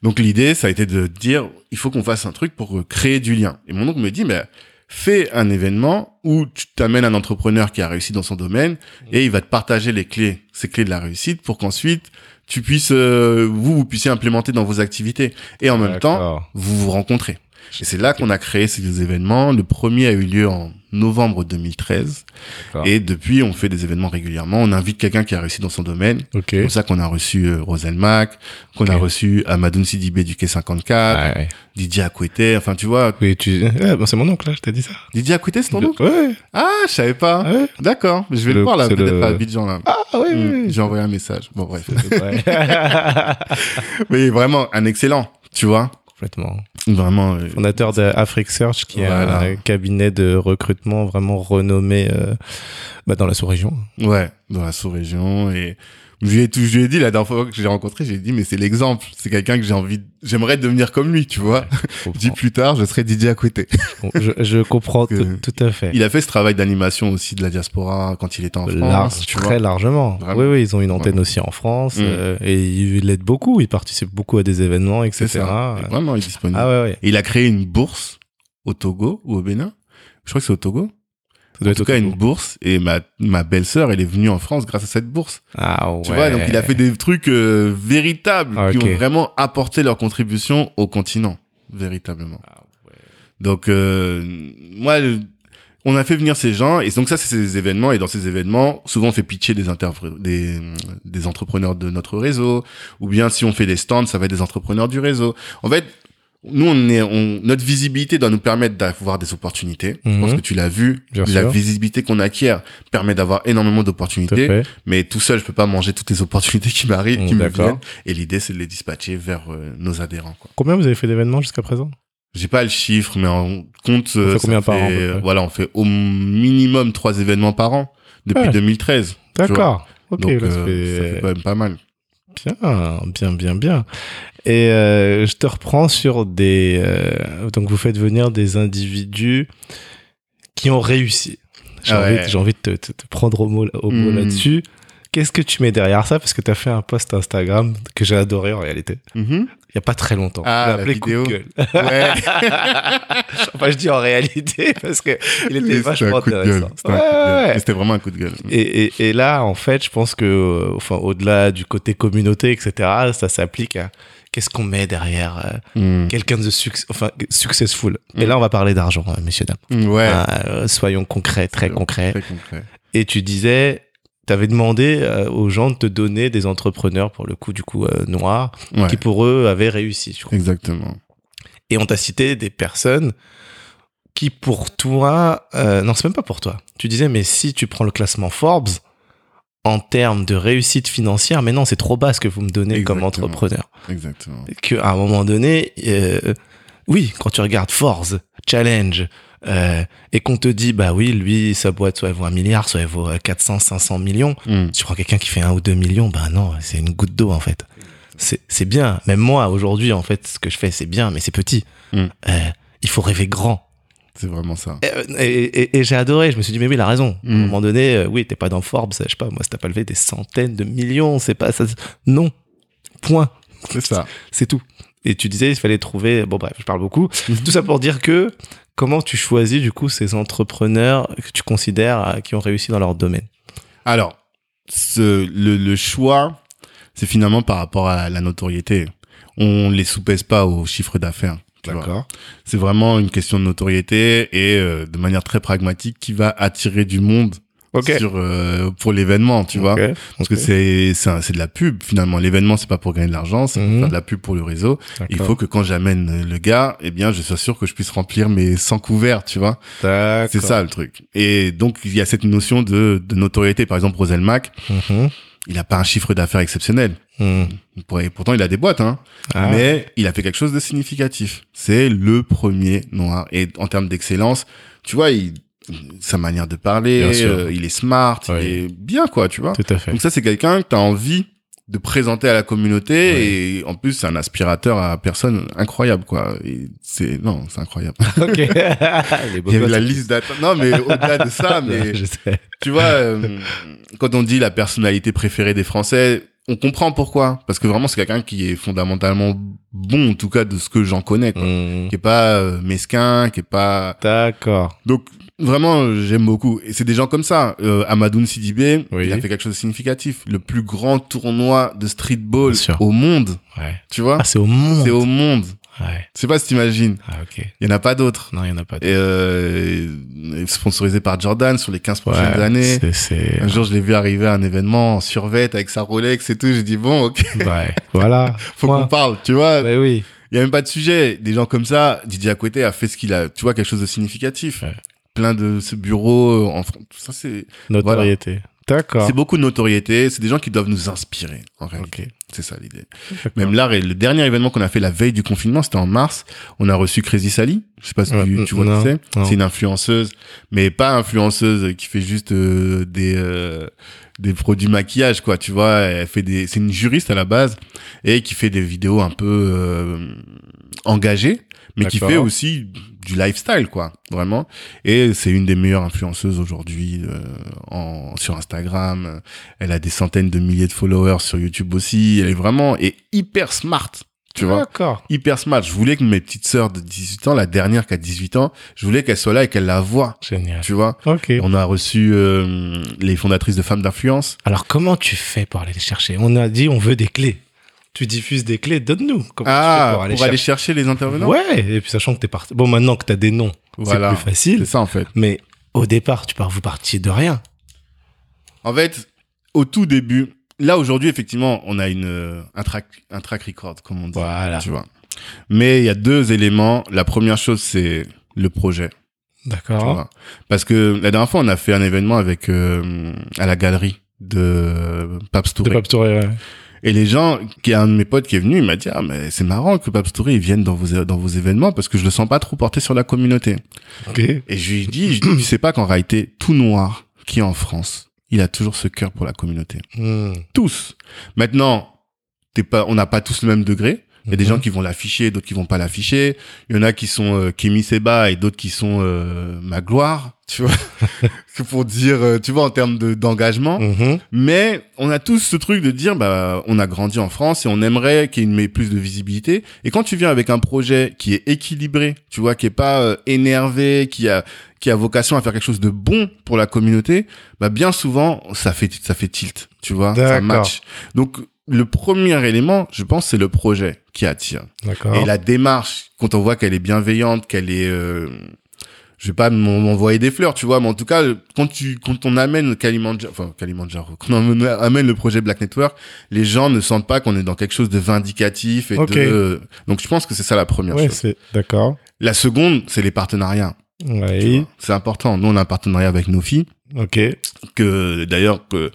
Donc l'idée ça a été de dire il faut qu'on fasse un truc pour euh, créer du lien. Et mon oncle me dit mais fais un événement où tu t'amènes un entrepreneur qui a réussi dans son domaine et il va te partager les clés, ces clés de la réussite pour qu'ensuite tu puisses, euh, vous, vous puissiez implémenter dans vos activités. Et en même temps, vous vous rencontrez. Et c'est là qu'on a créé ces événements. Le premier a eu lieu en novembre 2013. D'accord. Et depuis, on fait des événements régulièrement. On invite quelqu'un qui a réussi dans son domaine. C'est pour ça qu'on a reçu euh, Roselmac, qu'on a reçu Amadoun Sidibé du Quai 54, Ouais, ouais. Didier Akouete. Enfin, tu vois, Oui, tu. (laughs) Ouais, bon, c'est mon oncle là, je t'ai dit ça. Didier Akouete, c'est ton Ouais. Ah, je savais pas. Ouais. D'accord. Je vais le, Le- voir là, peut-être le- à Abidjan là. Ah oui, Hmm, oui. J'ai envoyé un message. Bon, bref. (laughs) (laughs) Mais vraiment, un excellent, tu vois. Complètement. Vraiment. euh, Fondateur de Afrique Search, qui est un cabinet de recrutement vraiment renommé euh, bah, dans la sous-région. Ouais, dans la sous-région. Et je lui ai, tout, je lui ai dit la dernière fois que je l'ai rencontré, j'ai dit, mais c'est l'exemple. C'est quelqu'un que j'ai envie, j'aimerais devenir comme lui, tu vois. (laughs) Dis plus tard, je serai Didier à côté. je, je comprends (laughs) tout, tout à fait. Il a fait ce travail d'animation aussi de la diaspora quand il était en France, Large, tu très vois. largement. Vraiment. Oui, oui, ils ont une antenne aussi en France Mm. euh, et il l'aide beaucoup. Il participe beaucoup à des événements, etc. C'est ça. Et Vraiment, il est disponible. Ah ouais, ouais. Et il a créé une bourse au Togo ou au Bénin? Je crois que c'est au Togo. Doit En être tout cas, une bourse. Et ma, ma belle-sœur, elle est venue en France grâce à cette bourse. Ah ouais. Tu vois, donc il a fait des trucs euh, véritables qui ont vraiment apporté leur contribution au continent, véritablement. Ah ouais. Donc euh, moi, on a fait venir ces gens et donc ça c'est ces événements et dans ces événements, souvent on fait pitcher des, des des entrepreneurs de notre réseau ou bien si on fait des stands, ça va être des entrepreneurs du réseau. En fait, nous on est on, notre visibilité doit nous permettre d'avoir des opportunités. Je pense Mhm. que tu l'as vu, Bien la sûr. visibilité qu'on acquiert permet d'avoir énormément d'opportunités. Mais tout seul, je peux pas manger toutes les opportunités qui m'arrivent, qui me viennent. Et l'idée, c'est de les dispatcher vers euh, nos adhérents. Quoi. Combien vous avez fait d'événements jusqu'à présent? J'ai pas le chiffre, mais on compte. euh, fait combien par an, Voilà, on fait au minimum trois événements par an depuis Ouais. 2013. tu vois. D'accord. Ok, Donc, là, ça euh, fait- ça fait quand même pas mal. Bien, bien, bien, bien. Et euh, je te reprends sur des... euh, donc vous faites venir des individus qui ont réussi. J'ai Ah envie, ouais. envie de te, te- te prendre au mot, au mot Mm. là-dessus. Qu'est-ce que tu mets derrière ça? Parce que tu as fait un post Instagram que j'ai adoré en réalité. Mhm. Il y a pas très longtemps. Ah, la appelé coup de vidéo. gueule. Ouais. (laughs) enfin, je dis en réalité parce que il était vachement intéressant. C'était Ouais, ouais. Vraiment un coup de gueule. Et, et, et là, en fait, je pense que, euh, enfin, au-delà du côté communauté, etc., ça s'applique à qu'est-ce qu'on met derrière euh, Mm. quelqu'un de suc- enfin, successful. Et Mm. là, on va parler d'argent, hein, messieurs, dames. Mm, Ouais. Ah, euh, soyons concrets, très concrets. Très concret. Et tu disais, tu avais demandé euh, aux gens de te donner des entrepreneurs, pour le coup, du coup, noirs, Ouais. qui pour eux avaient réussi. Exactement. Et on t'a cité des personnes qui, pour toi, non, c'est même pas pour toi. Tu disais, mais si tu prends le classement Forbes, en termes de réussite financière, mais non, c'est trop bas ce que vous me donnez comme entrepreneur. Exactement. Que à un moment donné, euh, oui, quand tu regardes Force, Challenge, euh, et qu'on te dit, bah oui, lui, sa boîte, soit elle vaut un milliard, soit elle vaut euh, 400, 500 millions. Mm. Tu prends quelqu'un qui fait un ou deux millions, bah non, c'est une goutte d'eau en fait. C'est c'est bien. Même moi, aujourd'hui, en fait, ce que je fais, c'est bien, mais c'est petit. Mm. Euh, il faut rêver grand. C'est vraiment ça. Et, et- et- et j'ai adoré. Je me suis dit, mais oui, il a raison. À un Mm. moment donné, euh, oui, t'es pas dans Forbes, je sais pas, moi, si t'as pas levé des centaines de millions, c'est pas ça. Non. Point. C'est ça. C'est tout. Et tu disais, il fallait trouver. Bon, bref, je parle beaucoup. tout ça pour dire que comment tu choisis, du coup, ces entrepreneurs que tu considères euh, qui ont réussi dans leur domaine? Alors, ce, le, le choix, c'est finalement par rapport à la notoriété. On les soupèse pas au chiffre d'affaires. Vois. C'est vraiment une question de notoriété et euh, de manière très pragmatique qui va attirer du monde sur euh, pour l'événement, tu vois. Parce que c'est c'est c'est de la pub finalement. L'événement c'est pas pour gagner de l'argent, c'est Mhm. pour faire de la pub pour le réseau. Il faut que quand j'amène le gars, eh bien je sois sûr que je puisse remplir mes 100 couverts, tu vois. D'accord. C'est ça le truc. Et donc il y a cette notion de, de notoriété. Par exemple, Rosel Mac, Mhm. il a pas un chiffre d'affaires exceptionnel. Et Pourtant il a des boîtes, hein. Ah. Mais il a fait quelque chose de significatif. C'est le premier noir. Et en termes d'excellence, tu vois, il, sa manière de parler, euh, il est smart, Oui. il est bien quoi, tu vois. Tout à fait. Donc ça, c'est quelqu'un que tu as envie de présenter à la communauté et en plus c'est un aspirateur à personne incroyable quoi c'est non c'est incroyable (laughs) ok. Il y avait gosses. la liste d'attente non mais au-delà de ça (laughs) mais Je sais. tu vois euh, quand on dit la personnalité préférée des Français on comprend pourquoi parce que vraiment c'est quelqu'un qui est fondamentalement bon en tout cas de ce que j'en connais quoi Mhm. qui est pas euh, mesquin qui est pas D'accord. donc vraiment euh, j'aime beaucoup et c'est des gens comme ça euh, Amadoun Sidibé Oui. il a fait quelque chose de significatif le plus grand tournoi de streetball au monde Ouais. tu vois Ah, c'est au monde. c'est au monde Ouais. je sais pas si t'imagines Ah, ok. il y en a pas d'autres Non, il y en a pas. et euh, sponsorisé par Jordan sur les 15 prochaines Ouais, années c'est- C'est. un jour je l'ai vu arriver à un événement en survêt avec sa Rolex et tout j'ai dit bon ok Ouais. Voilà. (laughs) faut qu'on parle tu vois Bah oui. il y a même pas de sujet des gens comme ça Didier Akouete a fait ce qu'il a tu vois quelque chose de significatif Ouais. plein de ce bureau en France ça c'est Notoriété. D'accord. C'est beaucoup de notoriété, c'est des gens qui doivent nous inspirer, en réalité. C'est ça l'idée. Même là, le dernier événement qu'on a fait la veille du confinement, c'était en mars. On a reçu Crazy Sally. Je sais pas si Ouais, tu, tu vois non, qui c'est. C'est une influenceuse, mais pas influenceuse qui fait juste euh, des euh, des produits maquillage, quoi. Tu vois, elle fait des. C'est une juriste à la base et qui fait des vidéos un peu euh, engagées, mais qui fait aussi du lifestyle, quoi. Vraiment. Et c'est une des meilleures influenceuses aujourd'hui euh, en sur Instagram. Elle a des centaines de milliers de followers sur YouTube aussi. Elle est vraiment et hyper smart. Tu vois, D'accord. hyper smart. Je voulais que mes petites sœurs de 18 ans, la dernière qui a 18 ans, je voulais qu'elle soit là et qu'elle la voie. Génial. Tu vois. Ok. On a reçu euh, les fondatrices de Femmes d'influence. Alors, comment tu fais pour aller les chercher? On a dit on veut des clés. Tu diffuses des clés, donne-nous. Ah, pour aller chercher les intervenants. Ouais, et puis sachant que t'es parti. Bon, maintenant que t'as des noms, Voilà. c'est plus facile. C'est ça en fait. Mais au départ, tu pars, vous partiez de rien. En fait, au tout début, là aujourd'hui effectivement, on a une euh, un track un track record comme on dit. Voilà. Tu vois. Mais il y a deux éléments. La première chose c'est le projet. D'accord. Parce que la dernière fois, on a fait un événement avec euh, à la galerie de Pape De Touré. Pape Touré, ouais. Et les gens, qui est un de mes potes qui est venu, il m'a dit ah mais c'est marrant que Pape Touré il vienne dans vos dans vos événements parce que je le sens pas trop porté sur la communauté. Ok. Et je lui dit, je dis, tu sais pas qu'en réalité tout noir qui est en France, il a toujours ce cœur pour la communauté. Hmm. Tous. Maintenant, t'es pas, on n'a pas tous le même degré. Il y a des Mhm. gens qui vont l'afficher, d'autres qui vont pas l'afficher. Il y en a qui sont euh, Kémy Seba et d'autres qui sont euh, ma gloire, tu vois. (laughs) Pour dire, euh, tu vois, en termes de d'engagement. Mhm. Mais on a tous ce truc de dire, bah, on a grandi en France et on aimerait qu'il y ait une- plus de visibilité. Et quand tu viens avec un projet qui est équilibré, tu vois, qui est pas euh, énervé, qui a qui a vocation à faire quelque chose de bon pour la communauté, bah bien souvent ça fait ça fait tilt, tu vois, ça match. Donc le premier élément, je pense, c'est le projet qui attire. D'accord. Et la démarche, quand on voit qu'elle est bienveillante, qu'elle est, euh, je vais pas m'en- m'envoyer des fleurs, tu vois, mais en tout cas, quand tu, quand on amène Kalimandjaro, enfin Kalimandjaro, (laughs) quand on amène, le projet Black Network, les gens ne sentent pas qu'on est dans quelque chose de vindicatif et Ok. de, donc je pense que c'est ça la première Ouais, chose. c'est d'accord. La seconde, c'est les partenariats. vois. C'est important. Nous, on a un partenariat avec Nofi. Ok. que d'ailleurs que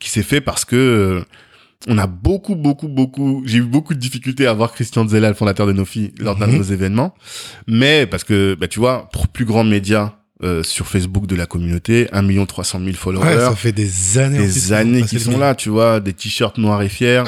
qui s'est fait parce que euh, on a beaucoup beaucoup beaucoup j'ai eu beaucoup de difficultés à voir Christian Zella le fondateur de Nofi lors d'un de Mhm. nos événements mais parce que bah tu vois pour plus grand média euh, sur Facebook de la communauté 1 million 300 000 followers Ouais, ça fait des années. des années qui sont là, tu vois, des t-shirts noirs et fiers.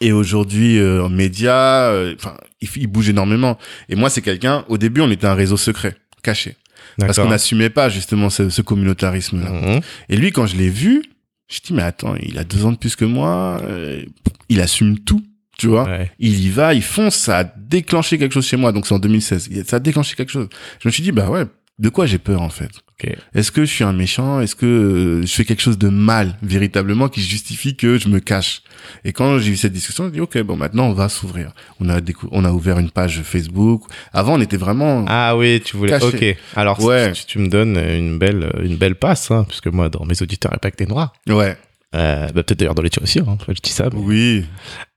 Et aujourd'hui, euh, en médias, euh, enfin, il, il bouge énormément. Et moi, c'est quelqu'un. Au début, on était un réseau secret, caché, parce qu'on n'assumait pas justement ce, ce communautarisme-là. Mhm. Et lui, quand je l'ai vu, je dis mais attends, il a deux ans de plus que moi, euh, il assume tout, tu vois. Ouais. Il y va, il fonce, ça a déclenché quelque chose chez moi. Donc c'est en 2016, Il- ça a déclenché quelque chose. Je me suis dit bah ouais, de quoi j'ai peur en fait Ok. est-ce que je suis un méchant? Est-ce que euh, je fais quelque chose de mal véritablement qui justifie que je me cache? Et quand j'ai eu cette discussion, j'ai dit ok, bon maintenant on va s'ouvrir. On a on a ouvert une page Facebook. Avant on était vraiment Ah oui, tu voulais. Caché. Ok. Alors, Ouais. tu, tu me donnes une belle, une belle passe, hein, puisque moi, dans mes auditeurs, il n'y a pas que des noirs. ouais, Euh, bah, peut-être d'ailleurs dans les tiens aussi, hein, je dis ça. mais- oui,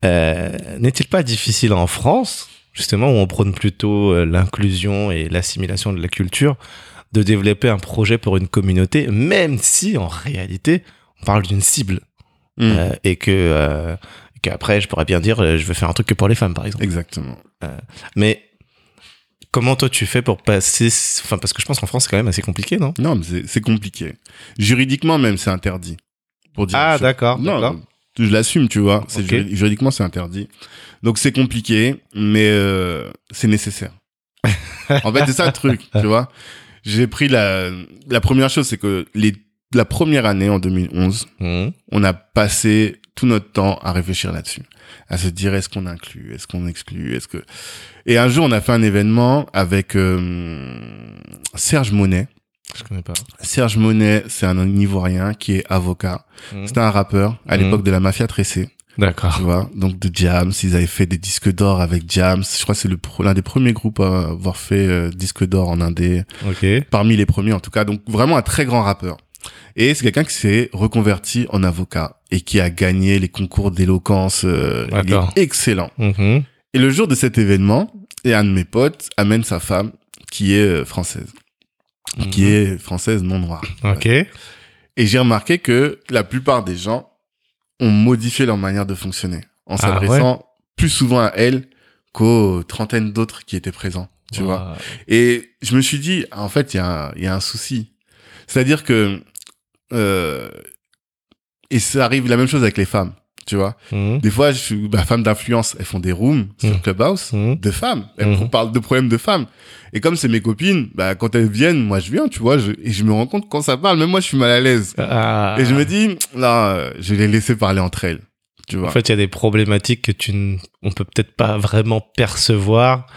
Euh, N'est-il pas difficile en France, justement, où on prône plutôt euh, l'inclusion et l'assimilation de la culture, de développer un projet pour une communauté, même si en réalité on parle d'une cible Mm. euh, et que euh, qu'après je pourrais bien dire je veux faire un truc que pour les femmes par exemple. exactement. Mais comment toi tu fais pour passer, enfin parce que je pense qu'en France c'est quand même assez compliqué, non? Non, mais c'est- compliqué. Juridiquement même c'est interdit. Pour dire Ah d'accord, Non. Je l'assume, tu vois. C'est Ok. juri- juridiquement c'est interdit. Donc c'est compliqué, mais euh, c'est nécessaire. (laughs) en fait, c'est ça le truc, tu vois. J'ai pris la la première chose, c'est que les la première année en 2011, Mhm. on a passé tout notre temps à réfléchir là-dessus, à se dire est-ce qu'on inclut, est-ce qu'on exclut, est-ce que et un jour on a fait un événement avec euh, Serge Monet. Je connais pas. Serge Monet, c'est un Ivoirien qui est avocat. Mhm. C'était un rappeur à Mhm. l'époque de la mafia tressée, D'accord. tu vois. Donc de Jams, ils avaient fait des disques d'or avec Jams. Je crois que c'est l'un des premiers groupes à avoir fait euh, disque d'or en indé, Ok. parmi les premiers en tout cas. Donc vraiment un très grand rappeur. Et c'est quelqu'un qui s'est reconverti en avocat et qui a gagné les concours d'éloquence. euh, il est excellent. Mhm. Et le jour de cet événement, et un de mes potes amène sa femme qui est euh, qui Mhm. est française non noire. Ok. Et j'ai remarqué que la plupart des gens ont modifié leur manière de fonctionner en Ah s'adressant plus souvent à elle qu'aux trentaines d'autres qui étaient présents, tu vois. Et je me suis dit, en fait, il y, a un- y a un souci. C'est-à-dire que... Euh, et ça arrive la même chose avec les femmes, tu vois. Mhm. Des fois, je suis femme d'influence, elles font des rooms sur Mhm. Clubhouse Mhm. de femmes. Elles Mhm. me parlent de problèmes de femmes. Et comme c'est mes copines, bah, quand elles viennent, moi je viens, tu vois, je, et je me rends compte quand ça parle, même moi je suis mal à l'aise. Ah. Et je me dis, là, je vais les laisser parler entre elles. Tu vois. En fait, il y a des problématiques que tu n- on peut peut-être pas vraiment percevoir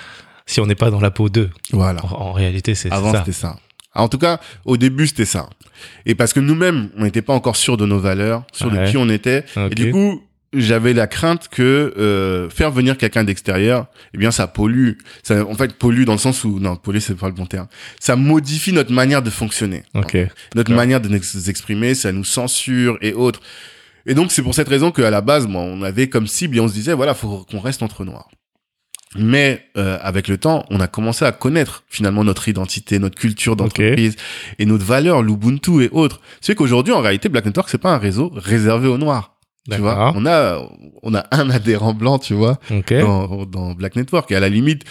si on n'est pas dans la peau d'eux. voilà. En, en réalité, c'est c'est Avant, ça. c'était ça. En tout cas, au début, c'était ça. Et parce que nous-mêmes, on n'était pas encore sûrs de nos valeurs, sûrs de Ouais. qui on était. Et du coup, j'avais la crainte que euh, faire venir quelqu'un d'extérieur, eh bien, ça pollue. Ça, en fait, pollue dans le sens où, non, polluer, c'est pas le bon terme. Ça modifie notre manière de fonctionner. Ok. Notre manière de nous exprimer, ça nous censure et autres. Et donc, c'est pour cette raison qu'à la base, moi, on avait comme cible et on se disait, voilà, faut qu'on reste entre noirs. Mais euh, avec le temps, on a commencé à connaître finalement notre identité, notre culture d'entreprise et notre valeur, l'Ubuntu et autres. C'est qu'aujourd'hui, en réalité, Black Network, c'est pas un réseau réservé aux noirs. Tu vois, on a on a un adhérent blanc, tu vois, Ok. dans, dans Black Network. Et à la limite,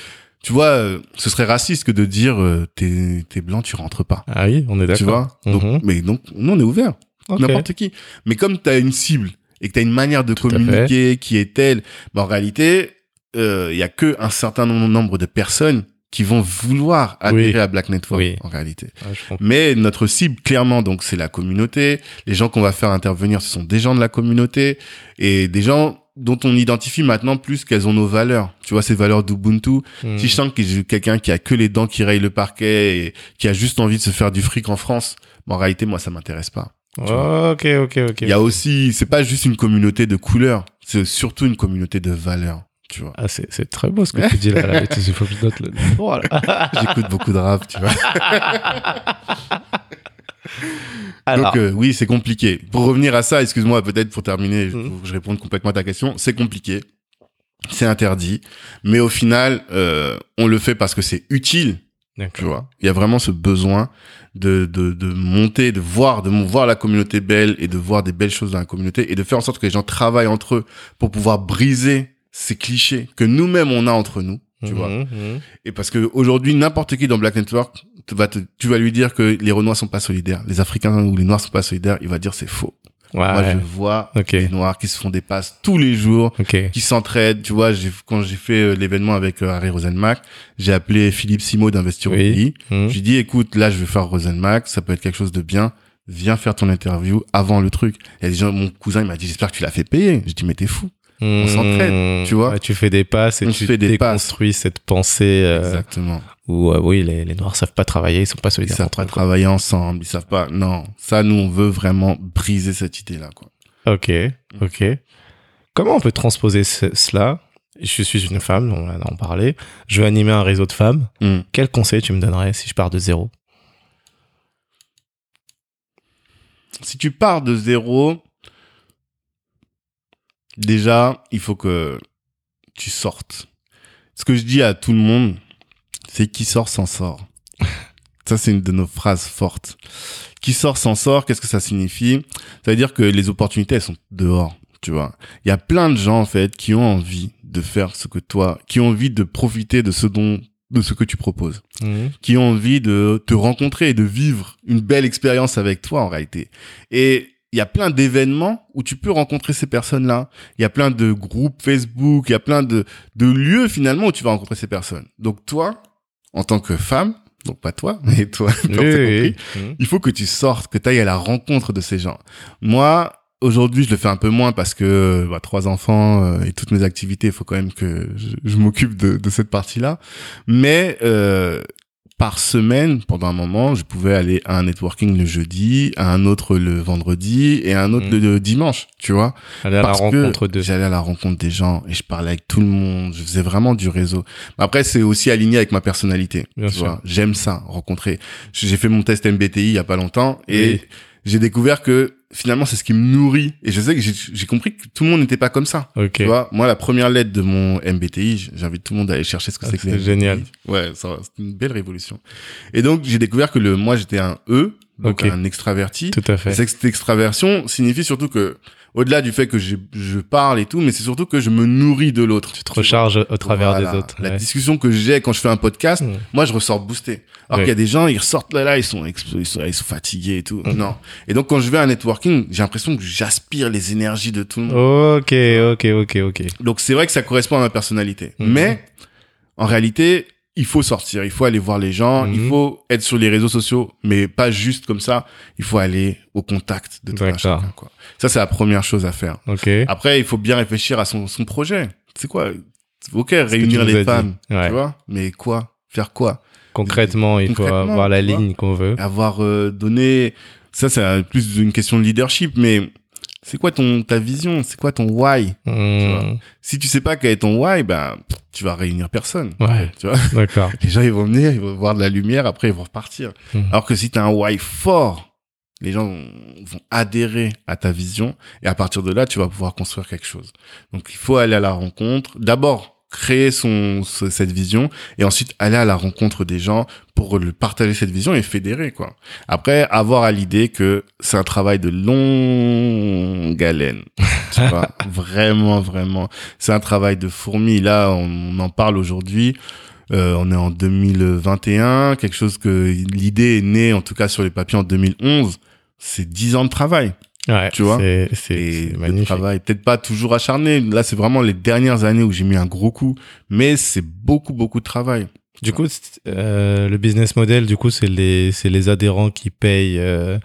tu vois, euh, ce serait raciste que de dire euh, t'es t'es blanc, tu rentres pas. Ah oui, on est d'accord. Tu vois? Donc, Mhm. mais donc, nous on est ouvert Ok. n'importe qui. Mais comme tu as une cible et que tu as une manière de Tout communiquer qui est telle, bah, en réalité, il y a que un certain nombre de personnes qui vont vouloir adhérer Oui. à Black Network Oui. en réalité. Comprends. Mais notre cible, clairement, donc c'est la communauté. Les gens qu'on va faire intervenir, ce sont des gens de la communauté et des gens dont on identifie maintenant plus qu'elles ont nos valeurs. Tu vois, ces valeurs d'Ubuntu. Mhm. Si je sens que j'ai quelqu'un qui a que les dents qui rayent le parquet et qui a juste envie de se faire du fric en France, en réalité, moi, ça m'intéresse pas. Ok, ok, ok. Il y a aussi, c'est pas juste une communauté de couleurs, c'est surtout une communauté de valeurs, tu vois. Ah, c'est très beau ce que tu dis là. note là. (laughs) (laughs) J'écoute beaucoup de rap, tu vois. (laughs) Alors, Donc euh, oui, c'est compliqué. Pour revenir à ça, excuse-moi, peut-être pour terminer, Mhm. pour que je réponde complètement à ta question, c'est compliqué, c'est interdit, mais au final, euh, on le fait parce que c'est utile Tu vois, il y a vraiment ce besoin de, de, de monter, de voir, de voir la communauté belle et de voir des belles choses dans la communauté et de faire en sorte que les gens travaillent entre eux pour pouvoir briser ces clichés que nous-mêmes on a entre nous. Tu vois. Mhm, mhm. Et parce que aujourd'hui, n'importe qui dans Black Network, tu vas, te- tu vas lui dire que les Renois sont pas solidaires, les Africains ou les Noirs sont pas solidaires, il va dire c'est faux. Moi, Ouais. je vois Ok. des Noirs qui se font des passes tous les jours, qui s'entraident. Tu vois, j'ai, quand j'ai fait euh, l'événement avec euh, Harry Rosenmack, j'ai appelé Philippe Simo d'Investir au pays. Mhm. Je lui dis, écoute, là, je vais faire Rosenmack, ça peut être quelque chose de bien. Viens faire ton interview avant le truc. Gens, mon cousin, il m'a dit, j'espère que tu l'as fait payer. Je dis, mais t'es fou. On s'entraide, tu vois. Hmm. tu fais des passes et On tu des passes. déconstruis cette pensée euh, Exactement. où, euh, oui, les, les Noirs savent pas travailler, ils sont pas Ils solidaires savent entre pas travailler ensemble. Ils savent pas. Non. Ça, nous, on veut vraiment briser cette idée-là, quoi. Ok, ok. Comment on peut transposer ce- cela? Je suis une femme, on en a parlé. Je veux animer un réseau de femmes. Hmm. Quel conseil tu me donnerais si je pars de zéro? Si tu pars de zéro, déjà, il faut que tu sortes. Ce que je dis à tout le monde, c'est qui sort s'en sort. (laughs) Ça, c'est une de nos phrases fortes. Qui sort s'en sort, qu'est-ce que ça signifie? Ça veut dire que les opportunités, elles sont dehors, tu vois. Il y a plein de gens, en fait, qui ont envie de faire ce que toi, qui ont envie de profiter de ce dont, de ce que tu proposes Mhm. qui ont envie de te rencontrer et de vivre une belle expérience avec toi en réalité. Et il y a plein d'événements où tu peux rencontrer ces personnes-là. Il y a plein de groupes Facebook, il y a plein de, de lieux finalement où tu vas rencontrer ces personnes. Donc toi, en tant que femme, donc pas toi, (laughs) mais toi, Oui, compris, oui. Mhm. il faut que tu sortes, que tu ailles à la rencontre de ces gens. Moi, aujourd'hui, je le fais un peu moins parce que bah, trois enfants euh, et toutes mes activités, il faut quand même que je, je m'occupe de, de cette partie-là. Mais euh, par semaine, pendant un moment, je pouvais aller à un networking le jeudi, à un autre le vendredi et à un autre Mm. le, dimanche, tu vois. Aller à la Parce que rencontre de. J'allais à la rencontre des gens et je parlais avec tout le monde. Je faisais vraiment du réseau. Après, c'est aussi aligné avec ma personnalité. Bien tu sûr. vois. J'aime ça, rencontrer. J'ai fait mon test MBTI il y a pas longtemps et Oui. j'ai découvert que finalement, c'est ce qui me nourrit. Et je sais que j'ai compris que tout le monde n'était pas comme ça. Ok. Tu vois, moi, la première lettre de mon MBTI, j'invite tout le monde à aller chercher ce que Ah, c'est que c'est génial. Ouais, ça, c'est une belle révolution. Et donc, j'ai découvert que le, moi, j'étais un E, donc Ok. un extraverti. Tout à Et fait. cette extraversion signifie surtout que, au-delà du fait que je, je parle et tout, mais c'est surtout que je me nourris de l'autre. Tu te recharges au travers Voilà. des autres. La discussion que j'ai quand je fais un podcast, moi, je ressors boosté. Alors qu'il y a des gens, ils ressortent là, là, ils sont, ils sont, ils sont fatigués et tout. Non. Et donc, quand je vais à un networking, j'ai l'impression que j'aspire les énergies de tout le monde. Ok, ok, ok, ok. Donc, c'est vrai que ça correspond à ma personnalité. Mhm. Mais, en réalité, il faut sortir, il faut aller voir les gens, Mhm. il faut être sur les réseaux sociaux, mais pas juste comme ça. Il faut aller au contact de tout un chacun, quoi. Ça, c'est la première chose à faire. Ok. Après, il faut bien réfléchir à son, son projet. C'est quoi? Ok, réunir les femmes, Ouais. tu vois Mais quoi? Faire quoi? Concrètement, il faut avoir la ligne qu'on veut. Avoir euh, donné... Ça, c'est plus une question de leadership, mais c'est quoi ton ta vision? C'est quoi ton why? Hmm, Si tu sais pas quel est ton why, ben, tu vas réunir personne. Ouais. Tu vois? (laughs) D'accord. Les gens, ils vont venir, ils vont voir de la lumière, après, ils vont repartir. Mhm. Alors que si tu as un why fort, les gens vont adhérer à ta vision et à partir de là, tu vas pouvoir construire quelque chose. Donc, il faut aller à la rencontre. D'abord, créer son, ce- cette vision et ensuite aller à la rencontre des gens pour le partager cette vision et fédérer, quoi. Après, avoir à l'idée que c'est un travail de longue haleine. tu (laughs) vois, vraiment, vraiment. C'est un travail de fourmi. Là, on en parle aujourd'hui. Euh, on est en 2021, quelque chose que l'idée est née, en tout cas sur les papiers en 2011. C'est 10 ans de travail. Ouais, Tu vois c'est- magnifique. travail, peut-être pas toujours acharné. Là, c'est vraiment les dernières années où j'ai mis un gros coup. Mais c'est beaucoup, beaucoup de travail. Du coup, euh, le business model, du coup, c'est les, les adhérents qui payent euh,